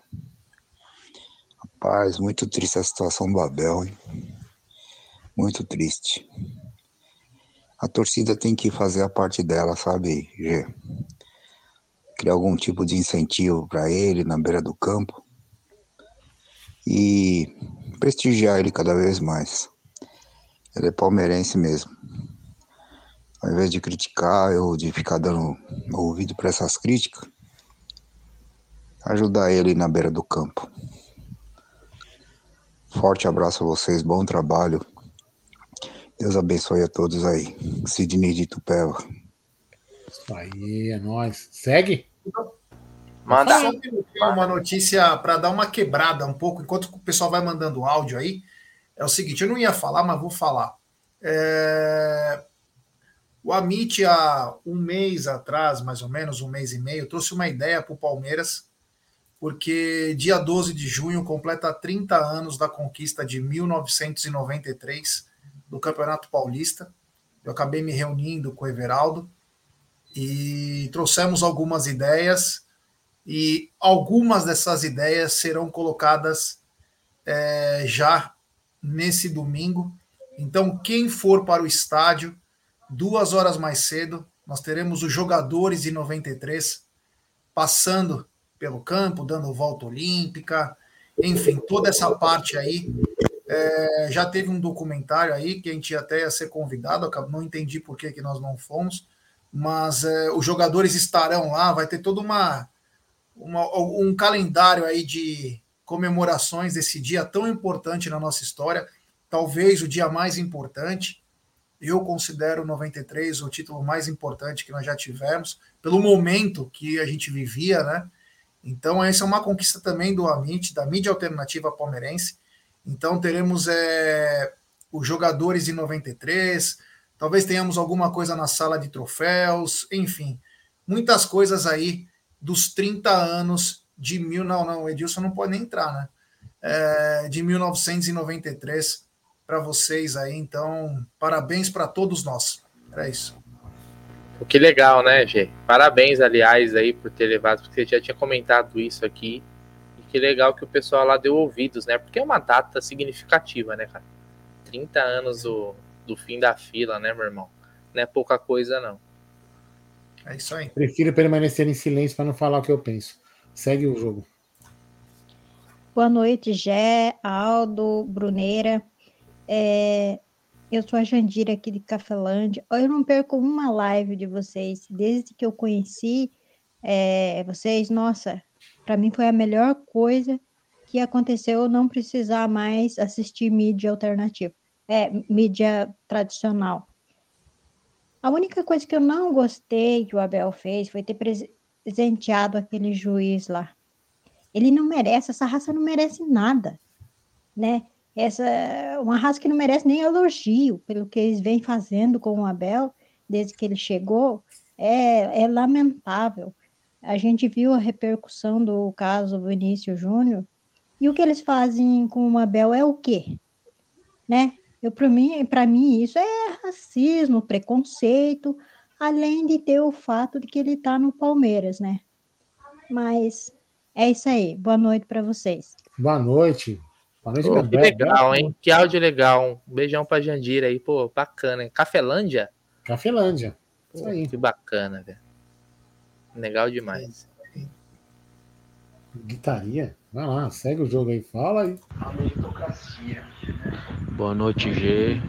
Rapaz, muito triste a situação do Abel, hein? Muito triste. A torcida tem que fazer a parte dela, sabe, Gê? Criar algum tipo de incentivo para ele na beira do campo e prestigiar ele cada vez mais. Ele é palmeirense mesmo. Ao invés de criticar ou de ficar dando ouvido para essas críticas, ajudar ele na beira do campo. Forte abraço a vocês, bom trabalho. Deus abençoe a todos aí. Sidney de Tupéva. Isso aí, é nóis. Segue? Manda. Uma notícia para dar uma quebrada um pouco, enquanto o pessoal vai mandando áudio aí. É o seguinte, eu não ia falar, mas vou falar. É... O Amit, há um mês atrás, mais ou menos, um mês e meio, trouxe uma ideia para o Palmeiras, porque dia 12 de junho completa 30 anos da conquista de 1993 do Campeonato Paulista. Eu acabei me reunindo com o Everaldo e trouxemos algumas ideias, e algumas dessas ideias serão colocadas é, já nesse domingo. Então, quem for para o estádio, duas horas mais cedo, nós teremos os jogadores de 93 passando pelo campo, dando volta olímpica, enfim, toda essa parte aí. É, já teve um documentário aí que a gente até ia ser convidado, não entendi por que, que nós não fomos, mas é, os jogadores estarão lá, vai ter toda uma, uma um calendário aí de comemorações desse dia tão importante na nossa história, talvez o dia mais importante. Eu considero 93 o título mais importante que nós já tivemos, pelo momento que a gente vivia, né? Então, essa é uma conquista também do Amit, da mídia alternativa palmeirense. Então, teremos é, os jogadores de 93, talvez tenhamos alguma coisa na sala de troféus, enfim, muitas coisas aí dos 30 anos de mil. Não, não, o Edilson não pode nem entrar, né? É, de 1993 para vocês aí. Então, parabéns para todos nós. Era isso. Que legal, né, Gê? Parabéns, aliás, aí por ter levado, porque você já tinha comentado isso aqui. E que legal que o pessoal lá deu ouvidos, né? Porque é uma data significativa, né, cara? 30 anos do, do fim da fila, né, meu irmão? Não é pouca coisa, não. É isso aí. Prefiro permanecer em silêncio para não falar o que eu penso. Segue o jogo. Boa noite, Gé, Aldo, Bruneira. É, eu sou a Jandira aqui de Cafelândia. Eu não perco uma live de vocês. Desde que eu conheci é, vocês, nossa, para mim foi a melhor coisa que aconteceu não precisar mais assistir mídia alternativa, é, mídia tradicional. A única coisa que eu não gostei que o Abel fez foi ter presenteado aquele juiz lá. Ele não merece, essa raça não merece nada, né? Essa uma raça que não merece nem elogio pelo que eles vêm fazendo com o Abel desde que ele chegou, é, é lamentável. A gente viu a repercussão do caso Vinícius Júnior e o que eles fazem com o Abel é o quê? Né? Eu para mim, para mim isso é racismo, preconceito, além de ter o fato de que ele está no Palmeiras, né? Mas é isso aí. Boa noite para vocês. Boa noite. Noite, pô, que legal, hein? Que áudio legal. Um beijão para Jandira aí, pô, bacana, hein? Cafelândia? Cafelândia. Isso aí. Que bacana, velho. Legal demais. Guitaria? Vai lá, segue o jogo aí, fala aí. Boa noite, G.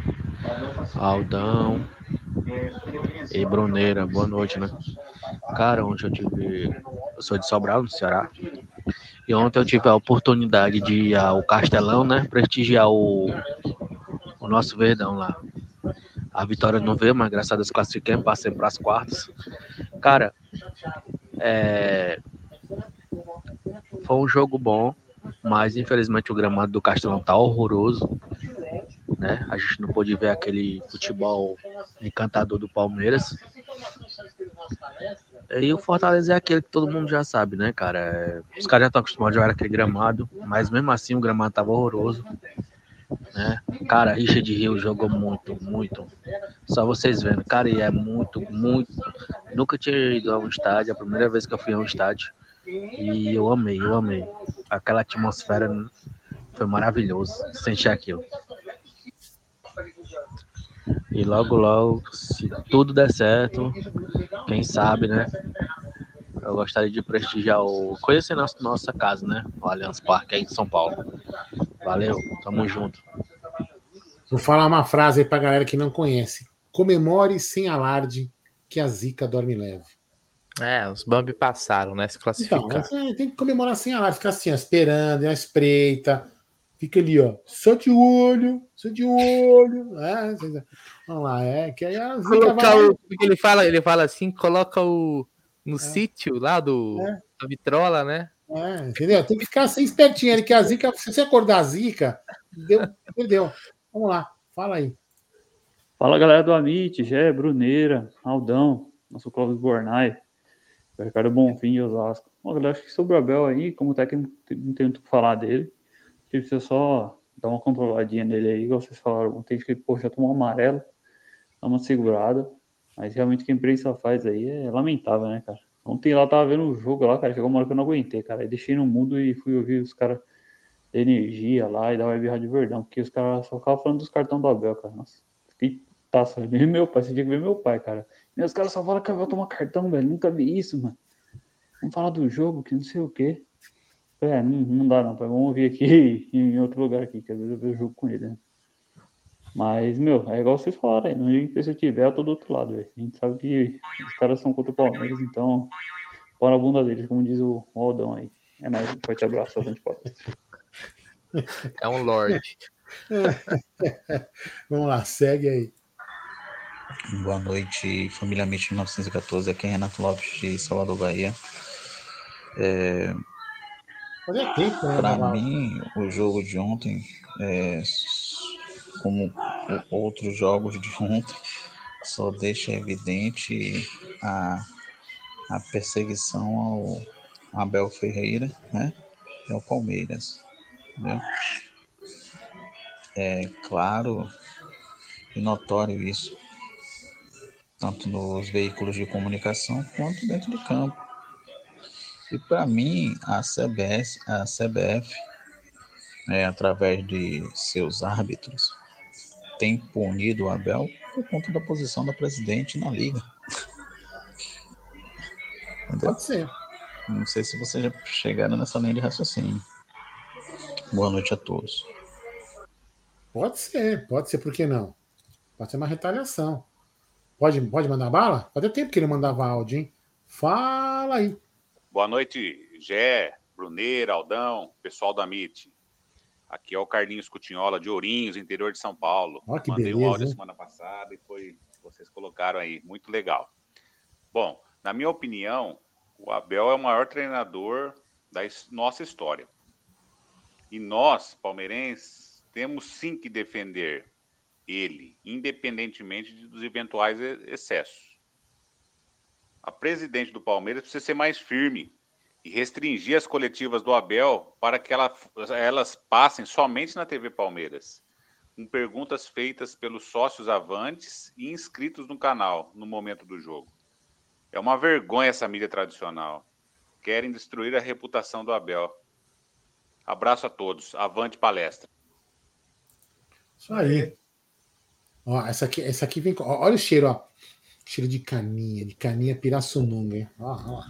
Aldão, E Bruneira, boa noite, né? Cara, ontem eu tive. Eu sou de Sobral, no Ceará. E ontem eu tive a oportunidade de ir ao Castelão, né? Prestigiar o, o nosso Verdão lá. A vitória não veio, mas graças a Deus classifiquei, passei para as quartas. Cara, é... foi um jogo bom, mas infelizmente o gramado do Castelão tá horroroso. Né? A gente não pôde ver aquele futebol encantador do Palmeiras. E o Fortaleza é aquele que todo mundo já sabe, né, cara? É, os caras já estão acostumados a jogar aquele gramado, mas mesmo assim o gramado tava horroroso. Né? Cara, Richard Rio jogou muito, muito. Só vocês vendo, cara, e é muito, muito. Nunca tinha ido a um estádio, a primeira vez que eu fui a um estádio. E eu amei, eu amei. Aquela atmosfera foi maravilhoso sentir aquilo. E logo, logo, se tudo der certo, quem sabe, né? Eu gostaria de prestigiar o. Conhecer nossa, nossa casa, né? O Allianz Parque aí em São Paulo. Valeu, tamo junto. Vou falar uma frase aí pra galera que não conhece. Comemore sem alarde que a zica dorme leve. É, os Bambi passaram, né? Se classificaram. Então, é, tem que comemorar sem alarde, ficar assim, ó, esperando, a espreita. Fica ali, ó. Só de olho, só de olho. É, vamos lá, é. Que aí a zica Colocar o, ele, fala, ele fala assim, coloca o no sítio lá do É. da vitrola, né? É, entendeu? Tem que ficar assim espertinho ali, que a zica, se você acordar a zica, deu, perdeu. Vamos lá, fala aí. Fala galera do Amit, Gé, Bruneira, Aldão, nosso Clóvis Bornai, o Ricardo Bonfim de Osasco. Bom, galera, acho que sobre o Abel aí, como técnico, não tem muito o que falar dele. Gente precisa só dar uma controladinha nele aí, igual vocês falaram. Tem que, já tomou um amarelo, dá uma segurada. Mas realmente o que a imprensa faz aí é lamentável, né, cara? Ontem lá tava vendo o jogo lá, cara, chegou uma hora que eu não aguentei, cara. Aí deixei no mundo e fui ouvir os caras da energia lá e da Web Rádio Verdão, porque os caras só ficavam falando dos cartões do Abel, cara. Nossa, fiquei taça. Nem meu pai, você tinha que ver meu pai, cara. E os caras só falam que o Abel toma cartão, velho. Nunca vi isso, mano. Vamos falar do jogo, que não sei o quê. É, não, não dá não, pai. Vamos ouvir aqui em outro lugar aqui, que às vezes eu vejo jogo com ele, né? Mas, meu, é igual vocês falaram aí, onde que você tiver, eu tô do outro lado, velho. A gente sabe que os caras são contra o Palmeiras, então, bora a bunda deles, como diz o o Aldão aí. É nóis, um forte abraço, a gente pode. É um Lorde. Vamos lá, segue aí. Boa noite, família Mitch 1914. Aqui é Renato Lopes de Salvador, Bahia. É, Fazia tempo, né? Para Navarro? mim, o jogo de ontem, é, como outros jogos de ontem, só deixa evidente a, a perseguição ao Abel Ferreira né, e ao Palmeiras. Entendeu? É claro e notório isso, tanto nos veículos de comunicação quanto dentro de campo. E para mim, a CBS, a CBF, né, através de seus árbitros, tem punido o Abel por conta da posição da presidente na liga. Entendeu? Pode ser. Não sei se vocês já chegaram nessa linha de raciocínio. Boa noite a todos. Pode ser, pode ser, por que não? Pode ser uma retaliação. Pode, pode mandar bala? Fazia tempo que ele mandava áudio, hein? Fala aí. Boa noite, Gé, Bruneira, Aldão, pessoal da MIT. Aqui é o Carlinhos Cutinhola, de Ourinhos, interior de São Paulo. Ó, que Mandei um beleza, áudio hein? semana passada e foi. Vocês colocaram aí, muito legal. Bom, na minha opinião, o Abel é o maior treinador da nossa história. E nós, palmeirenses, temos sim que defender ele, independentemente de- dos eventuais excessos. A presidente do Palmeiras precisa ser mais firme e restringir as coletivas do Abel para que ela- elas passem somente na TV Palmeiras, com perguntas feitas pelos sócios avantes e inscritos no canal no momento do jogo. É uma vergonha essa mídia tradicional. Querem destruir a reputação do Abel. Abraço a todos. Avante palestra. Isso aí. Ó, essa aqui, essa aqui vem. Olha o cheiro, ó. Cheiro de caninha, de caninha pirassununga, ó.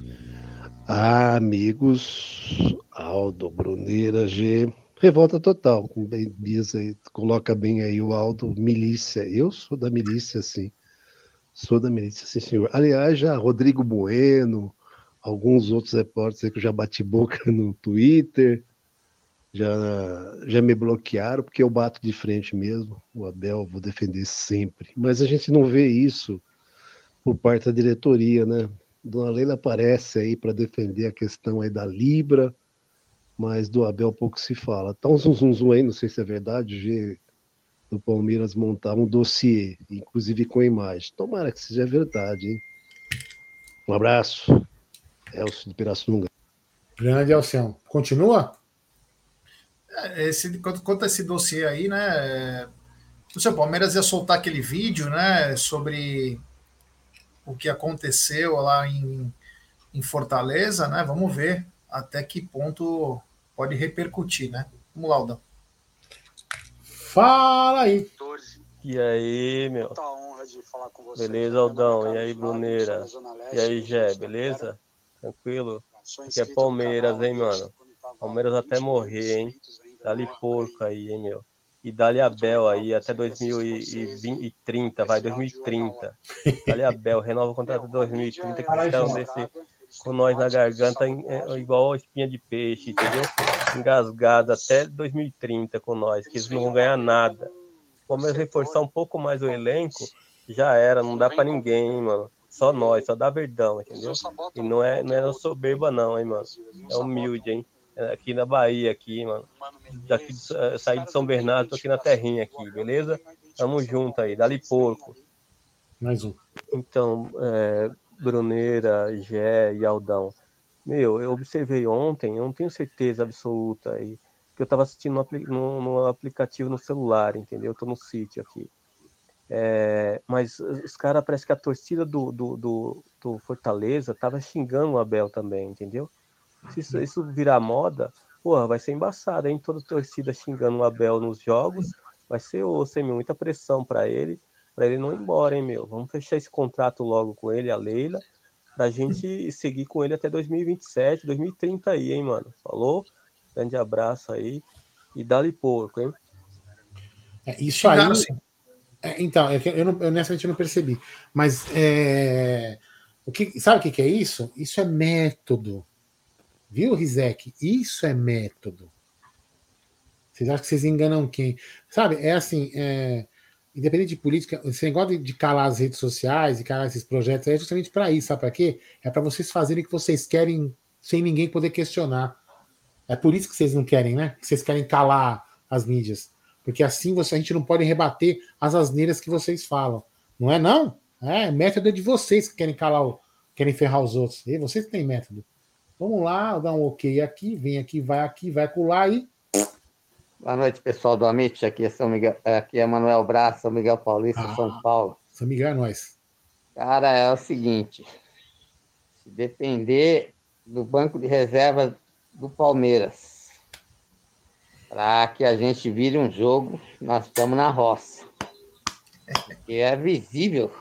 Ah, amigos, Aldo, Bruneira, G, revolta total, como bem diz aí, coloca bem aí o Aldo, milícia, eu sou da milícia, sim, Sou da milícia, sim, senhor. Aliás, já Rodrigo Bueno, alguns outros repórteres aí que eu já bati boca no Twitter, já, já me bloquearam, porque eu bato de frente mesmo. O Abel vou defender sempre. Mas a gente não vê isso por parte da diretoria, né? Dona Leila aparece aí para defender a questão aí da Libra, mas do Abel pouco se fala. Tá um zum, zum, zum aí, não sei se é verdade, G, do Palmeiras montar um dossiê, inclusive com imagem. Tomara que seja verdade, hein? Um abraço. Elcio de Pirassununga. Grande Elcião. Continua? É, Esse, quanto a esse dossiê aí, né? é, O seu Palmeiras ia soltar aquele vídeo, né? Sobre o que aconteceu lá em, em Fortaleza, né? Vamos ver até que ponto pode repercutir, né? Vamos lá, Aldão. Fala aí. E aí, meu? Beleza, Aldão? E aí, Bruneira? E aí, Gé? Beleza? Tranquilo? Aqui é Palmeiras, hein, mano? Palmeiras até morrer, hein? Dali porco aí, hein, meu? E dali aí até 2030, vai, 2030. Dali Abel, renova o contrato de 2030, que eles descer com nós na garganta em- é, igual a espinha de peixe, entendeu? Engasgado até 2030 com nós, que eles não vão ganhar nada. Se o Palmeiras reforçar um pouco mais o elenco, já era, não dá pra ninguém, mano. Só nós, só dá verdão, entendeu? E não é, não é soberba, não, hein, mano. É humilde, hein? Aqui na Bahia, aqui, mano. Daqui saí de São Bernardo, tô aqui na terrinha aqui, beleza? Tamo junto aí, dali porco. Mais um. Então, é, Bruneira, Gé e Aldão. Meu, eu observei ontem, eu não tenho certeza absoluta aí, que eu tava assistindo no, no- no aplicativo no celular, entendeu? Eu tô no sítio aqui. É, mas os caras, parece que a torcida do, do, do, do Fortaleza tava xingando o Abel também, entendeu? Se isso, isso virar moda, porra, vai ser embaçado, hein? Toda torcida xingando o Abel nos jogos, vai ser osso, hein, meu? Muita pressão para ele, para ele não ir embora, hein, meu? Vamos fechar esse contrato logo com ele, a Leila, pra gente seguir com ele até 2027, 2030 aí, hein, mano? Falou? Grande abraço aí e dá-lhe porco, hein? É, isso aí. Xingaram, sim. É, então, é que eu, não, eu honestamente não percebi. Mas é, o que, sabe o que, que é isso? Isso é método. Viu, Rizek? Isso é método. Vocês acham que vocês enganam quem? Sabe, é assim, é, independente de política, esse negócio de, calar as redes sociais e calar esses projetos é justamente para isso, sabe para quê? É para vocês fazerem o que vocês querem sem ninguém poder questionar. É por isso que vocês não querem, né? Que vocês querem calar as mídias. Porque assim você, a gente não pode rebater as asneiras que vocês falam. Não é não? É, método é de vocês que querem calar querem ferrar os outros. E vocês têm método. Vamos lá, dá um ok aqui, vem aqui, vai aqui, vai colar e Boa noite, pessoal do Amit. Aqui é São Miguel, aqui é Manuel Braço, São Miguel Paulista, São Paulo. São Miguel é nós. Cara, é o seguinte: se depender do banco de reserva do Palmeiras, para que a gente vire um jogo, nós estamos na roça. E é visível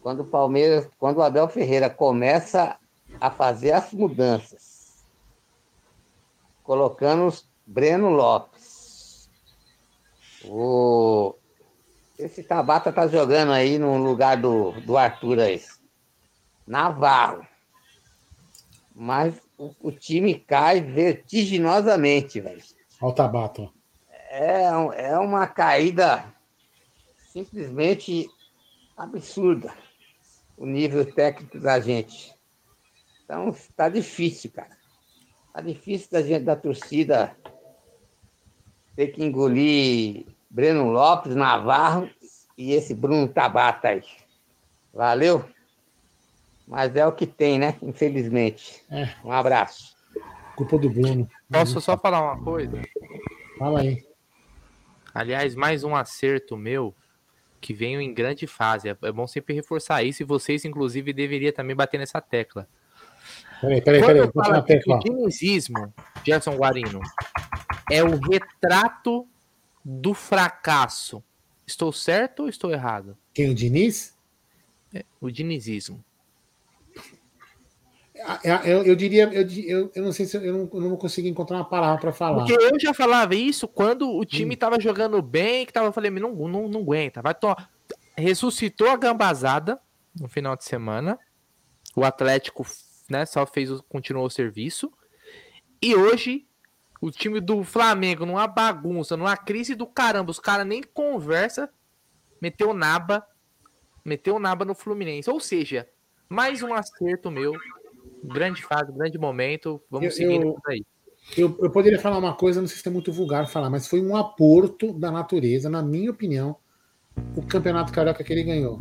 quando o Palmeiras, quando o Abel Ferreira começa a fazer as mudanças, colocando Breno Lopes. O... Esse Tabata tá jogando aí no lugar do, do Arthur aí. Navarro. Mas o, o time cai vertiginosamente, velho. Olha o Tabata. É, é uma caída simplesmente absurda. O nível técnico da gente. Então, tá difícil, cara. Tá difícil da gente, da torcida, ter que engolir Breno Lopes, Navarro e esse Bruno Tabata aí. Valeu? Mas é o que tem, né? Infelizmente. É. Um abraço. Culpa do Bruno. Posso só falar uma coisa? Fala aí. Aliás, mais um acerto meu que veio em grande fase. É é bom sempre reforçar isso e vocês, inclusive, deveriam também bater nessa tecla. Peraí, peraí, Quando peraí. eu Vou falo que o dinizismo, Gerson Guarino, é o retrato do fracasso. Estou certo ou estou errado? Quem, o Diniz? É, o dinizismo. Ah, Eu, eu diria, eu, eu, eu não sei se eu, eu não, eu não consegui encontrar uma palavra para falar. Porque eu já falava isso quando o time tava jogando bem, que tava falando, não, não, não aguenta, vai tomar. ressuscitou a gambazada no final de semana. O Atlético, né, só fez, continuou o serviço. E hoje o time do Flamengo numa bagunça, numa crise do caramba, os caras nem conversa, meteu naba, meteu naba no Fluminense. Ou seja, mais um acerto meu. Grande fase, grande momento. Vamos seguir eu, aí. Eu, eu poderia falar uma coisa, não sei se é muito vulgar falar, mas foi um aporto da natureza, na minha opinião, o campeonato carioca que ele ganhou.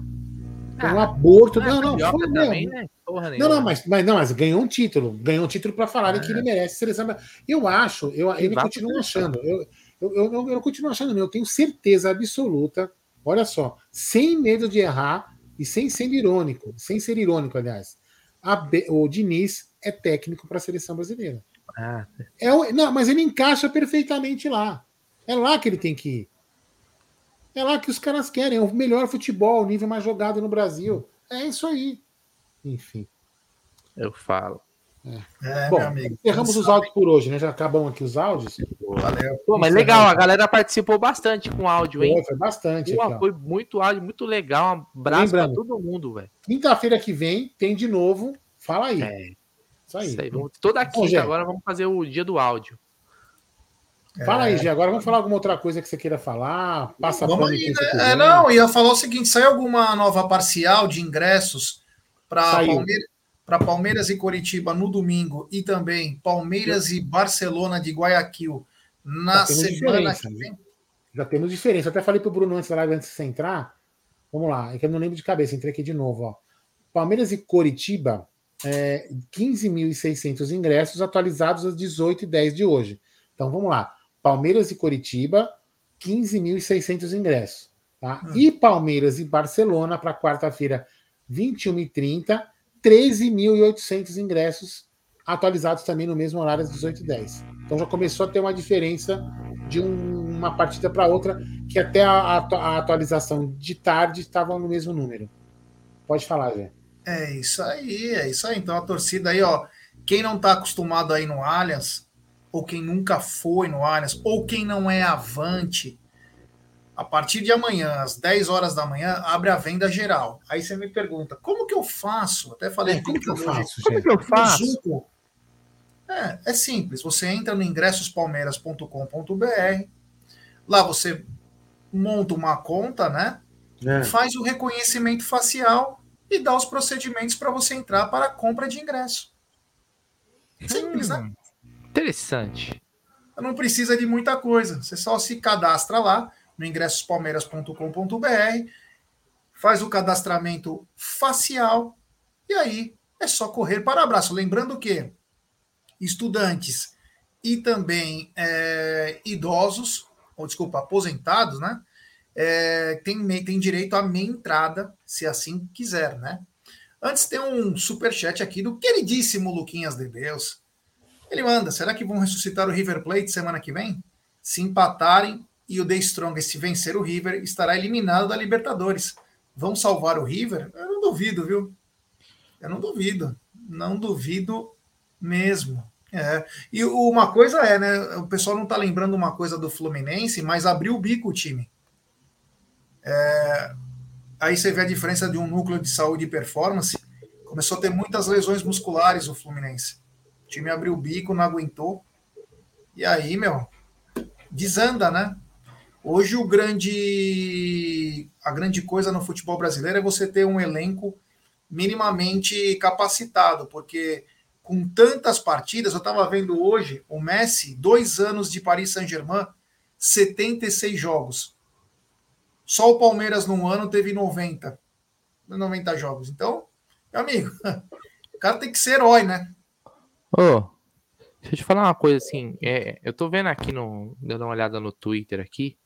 Foi um aborto. Não, não, foi também, né? não, não, mas, mas, não, mas ganhou um título. Ganhou um título para falarem é. que ele merece seleção. Eu acho, eu, eu continuo achando. Eu, eu, eu, eu, continuo achando, eu tenho certeza absoluta, olha só, sem medo de errar e sem ser irônico, sem ser irônico, aliás. O Diniz é técnico para a seleção brasileira. Ah. É não, mas ele encaixa perfeitamente lá. É lá que ele tem que ir. É lá que os caras querem, é o melhor futebol, o nível mais jogado no Brasil. É isso aí. Enfim. Eu falo. É. É, Bom, encerramos os áudios por hoje, né? Já acabamos aqui os áudios. Valeu. Pô, mas legal, a galera participou bastante com áudio, hein? Foi, bastante. Pô, aqui, foi muito áudio, muito legal. Um abraço para todo mundo, velho. Quinta-feira que vem tem de novo. Fala aí. É. Isso aí. Isso aí. Vamos, toda quinta agora vamos fazer o dia do áudio. Fala aí, Gê. Agora vamos falar alguma outra coisa que você queira falar. Passa vamos aí, né? é, Não, ia falar o seguinte: saiu alguma nova parcial de ingressos para Palmeiras, Palmeiras e Coritiba no domingo e também Palmeiras e Barcelona de Guayaquil na semana que vem? Já temos diferença. Eu até falei para o Bruno antes da live, antes de você entrar. Vamos lá, é que eu não lembro de cabeça, entrei aqui de novo. Ó. Palmeiras e Coritiba, é, 15.600 ingressos atualizados às 18h10 de hoje. Então vamos lá. Palmeiras e Coritiba, 15.600 ingressos. Tá? Hum. E Palmeiras e Barcelona para quarta-feira, 21h30, 13.800 ingressos atualizados também no mesmo horário às 18h10. Então já começou a ter uma diferença de um, uma partida para outra, que até a, a, atualização de tarde estava no mesmo número. Pode falar, Zé. É isso aí, é isso aí. Então a torcida aí, ó, quem não está acostumado aí no Allianz, ou quem nunca foi no Allianz, ou quem não é avante, a partir de amanhã, às 10 horas da manhã, abre a venda geral. Aí você me pergunta, como que eu faço? Até falei, é, como que eu faço? Como que eu faço? É, é simples. Você entra no ingressospalmeiras.com.br, lá você monta uma conta, né? É. Faz o reconhecimento facial e dá os procedimentos para você entrar para a compra de ingresso. Simples, né? hum. né? Interessante. Não precisa de muita coisa. Você só se cadastra lá no ingressospalmeiras.com.br, faz o cadastramento facial e aí é só correr para abraço. Lembrando que estudantes e também é, idosos, ou desculpa, aposentados, né? É, tem, tem direito à meia entrada, se assim quiser, né? Antes tem um super chat aqui do queridíssimo Luquinhas de Deus. Ele manda: será que vão ressuscitar o River Plate semana que vem? Se empatarem e o The Strongest vencer o River, estará eliminado da Libertadores. Vão salvar o River? Eu não duvido, viu? Eu não duvido. Não duvido mesmo. É. E uma coisa é, né? O pessoal não está lembrando uma coisa do Fluminense, mas abriu o bico o time. É, aí você vê a diferença de um núcleo de saúde e performance. Começou a ter muitas lesões musculares o Fluminense. O time abriu o bico, não aguentou. E aí, meu, desanda, né? Hoje o grande a grande coisa no futebol brasileiro é você ter um elenco minimamente capacitado, porque com tantas partidas, eu estava vendo hoje o Messi, dois anos de Paris Saint-Germain, 76 jogos. Só o Palmeiras num ano teve 90, 90 jogos. Então, meu amigo, o cara tem que ser herói, né? Ô, oh, deixa eu te falar uma coisa assim. É, eu tô vendo aqui no. Dando uma olhada no Twitter aqui.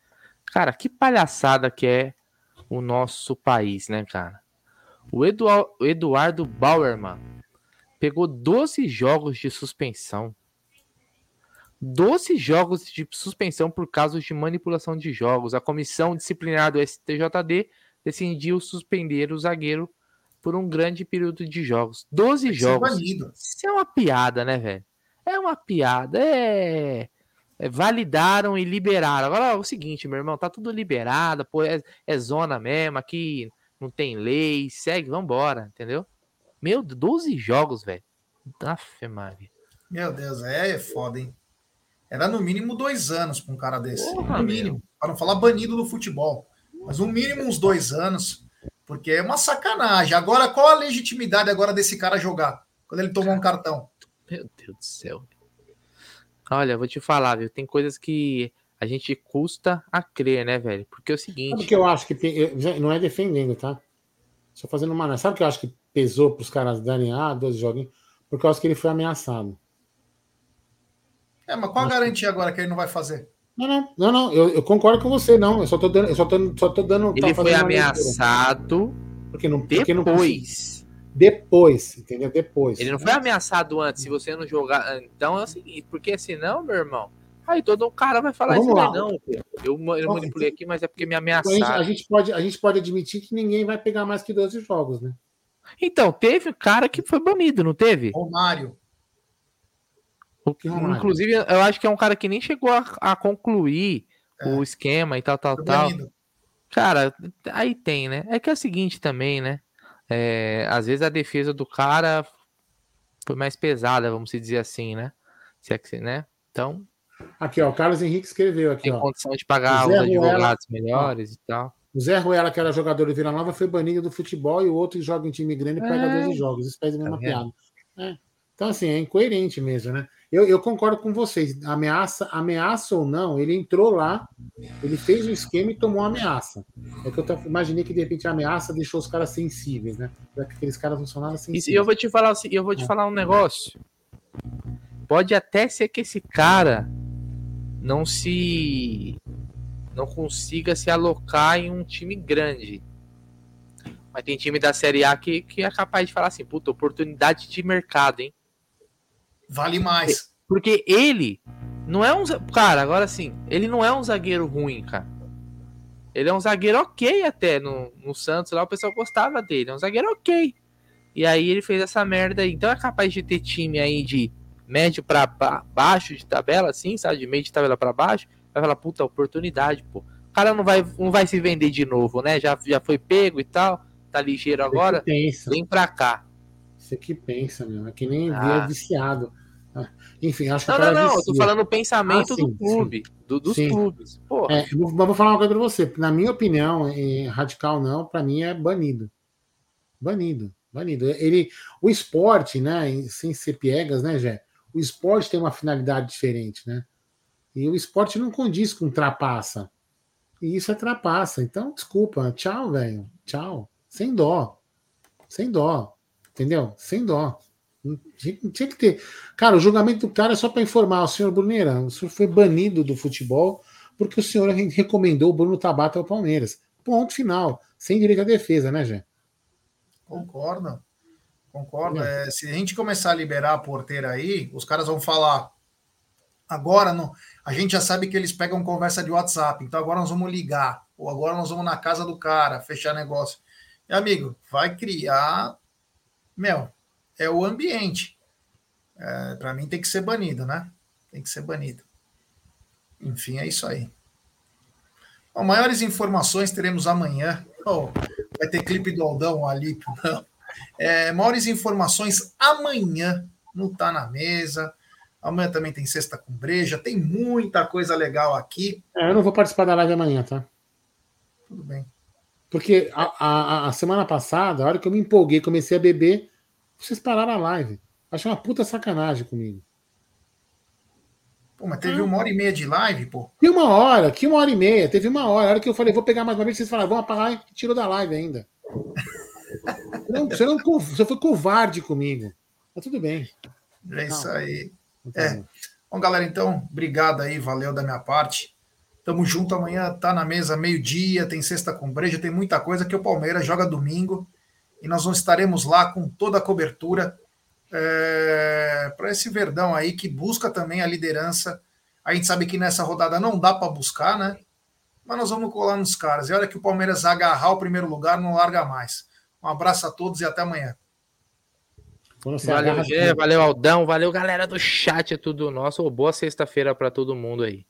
Cara, que palhaçada que é o nosso país, né, cara? O, Edu, o Eduardo Bauerman pegou 12 jogos de suspensão. 12 jogos de suspensão por casos de manipulação de jogos. A comissão disciplinar do STJD decidiu suspender o zagueiro por um grande período de jogos. 12 jogos. Isso é uma piada, né, velho? É uma piada. É. é, validaram e liberaram. Agora é o seguinte, meu irmão, tá tudo liberado, pô, é, é zona mesmo, aqui não tem lei, segue, vambora, entendeu? Meu, 12 jogos, velho. Aff, Maria. Meu Deus, é, é foda, hein? Era no mínimo dois anos para um cara desse. Porra, no mínimo. Para não falar banido do futebol. Mas no mínimo uns dois anos. Porque é uma sacanagem. Agora, qual a legitimidade agora desse cara jogar? Quando ele tomou um cartão? Meu Deus do céu. Olha, vou te falar, viu? Tem coisas que a gente custa a crer, né, velho? Porque é o seguinte. Sabe o que eu acho que. pe- Não é defendendo, tá? Só fazendo uma. análise. Sabe o que eu acho que pesou para os caras darem ah, dois joguinhos? Porque eu acho que ele foi ameaçado. É, mas qual a garantia agora que ele não vai fazer? Não, não, não, não. Eu, eu concordo com você, não. Eu só tô dando. Eu só tô, só tô dando Ele tá foi ameaçado Porque não, porque não depois. Depois, entendeu? Depois. Ele não foi ameaçado antes, se você não jogar. Então é o seguinte, porque senão, meu irmão, aí todo um cara vai falar Vamos isso, lá. mas não, eu, eu Bom, manipulei aqui, mas é porque me Então, a, gente, ameaçaram. a gente pode, a gente pode admitir que ninguém vai pegar mais que 12 jogos, né? Então, teve um cara que foi banido, não teve? Romário. Romário? Inclusive, eu acho que é um cara que nem chegou a, a concluir o esquema e tal, tal, Foi tal. banido. Cara, aí tem, né? É que é o seguinte também, né? É, às vezes a defesa do cara foi mais pesada, vamos dizer assim, né? Se é que, né? Então, Aqui, ó, o Carlos Henrique escreveu aqui, tem ó. condição de pagar os Ruela- advogados melhores e tal. O Zé Ruela, que era jogador do Vila Nova, foi banido do futebol e o outro joga em time grande e pega É. 12 jogos. Isso faz a mesma Tá piada. É. Então, assim, é incoerente mesmo, né? Eu, eu concordo com vocês. Ameaça, ameaça ou não, ele entrou lá, ele fez o esquema e tomou a ameaça. É que eu imaginei que de repente a ameaça deixou os caras sensíveis, né? Para que aqueles caras funcionaram sensíveis. e eu vou te falar, assim, eu vou te falar um negócio. Pode até ser que esse cara não se não consiga se alocar em um time grande. Mas tem time da Série A que, que é capaz de falar assim, puta, oportunidade de mercado, hein? Vale mais. Porque ele não é um. Cara, agora sim, ele não é um zagueiro ruim, cara. Ele é um zagueiro ok até. No, no Santos lá o pessoal gostava dele. É um zagueiro ok. E aí ele fez essa merda aí. Então é capaz de ter time aí de médio pra ba- baixo de tabela, assim, sabe? De meio de tabela pra baixo. Vai falar, puta, oportunidade, pô. O cara não vai, não vai se vender de novo, né? Já, já foi pego e tal. Tá ligeiro agora. pensa. Vem pra cá. Você que pensa, meu. É que nem Ah. é viciado. Ah, Enfim, acho que Não, não, não. Eu tô falando o pensamento Ah, sim, do clube. do- dos Sim. clubes. Porra. É, mas vou falar uma coisa pra você. Na minha opinião, eh, radical não, pra mim é banido. Banido, banido. Ele, o esporte, né, em- sem ser piegas, né, Jé? O esporte tem uma finalidade diferente, né? E o esporte não condiz com trapaça. E isso é trapaça. Então, desculpa. Tchau, velho. Tchau. Sem dó. Sem dó. Entendeu? Sem dó. Não tinha, que ter. Cara, o julgamento do cara é só para informar. O senhor Bruneira, o senhor foi banido do futebol porque o senhor re- recomendou o Bruno Tabata ao Palmeiras. Ponto final. Sem direito à defesa, né, Jé? Concordo. Concordo. É, se a gente começar a liberar a porteira aí, os caras vão falar. Agora não, a gente já sabe que eles pegam conversa de WhatsApp, então agora nós vamos ligar, ou agora nós vamos na casa do cara, fechar negócio. E, amigo, vai criar. Meu, é o ambiente. É, Para mim tem que ser banido, né? Tem que ser banido. Enfim, é isso aí. Bom, maiores informações teremos amanhã. Oh, vai ter clipe do Aldão ali. Não. É, maiores informações amanhã no Tá na Mesa. Amanhã também tem Sexta com Breja. Tem muita coisa legal aqui. É, eu não vou participar da live amanhã, tá? Tudo bem. Porque a, a- a semana passada, a hora que eu me empolguei, comecei a beber, vocês pararam a live. Achei uma puta sacanagem comigo. Pô, mas teve uma hora e meia de live, pô. E uma hora, que uma hora e meia, teve uma hora. A hora que eu falei, vou pegar mais uma vez, vocês falaram, vão apagar e tirou da live ainda. Não, você, não, você foi covarde comigo. Mas tudo bem. É isso Não. aí. Tá É. bom. Bom, galera, então, obrigado aí, valeu da minha parte. Tamo junto amanhã, tá na mesa meio-dia, tem sexta com breja, tem muita coisa que o Palmeiras joga domingo e nós não estaremos lá com toda a cobertura para esse Verdão aí que busca também a liderança. A gente sabe que nessa rodada não dá para buscar, né? Mas nós vamos colar nos caras. E olha que o Palmeiras agarrar o primeiro lugar, não larga mais. Um abraço a todos e até amanhã. valeu. Gê, valeu, Aldão, valeu, galera do chat, é tudo nosso. Boa sexta-feira para todo mundo aí.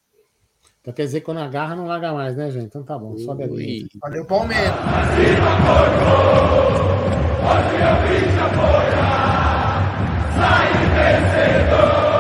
Então quer dizer que quando agarra, não larga mais, né, gente? Então tá bom, sobe aqui. Valeu, Palmeiras! Pode abrir! Sai vencedor!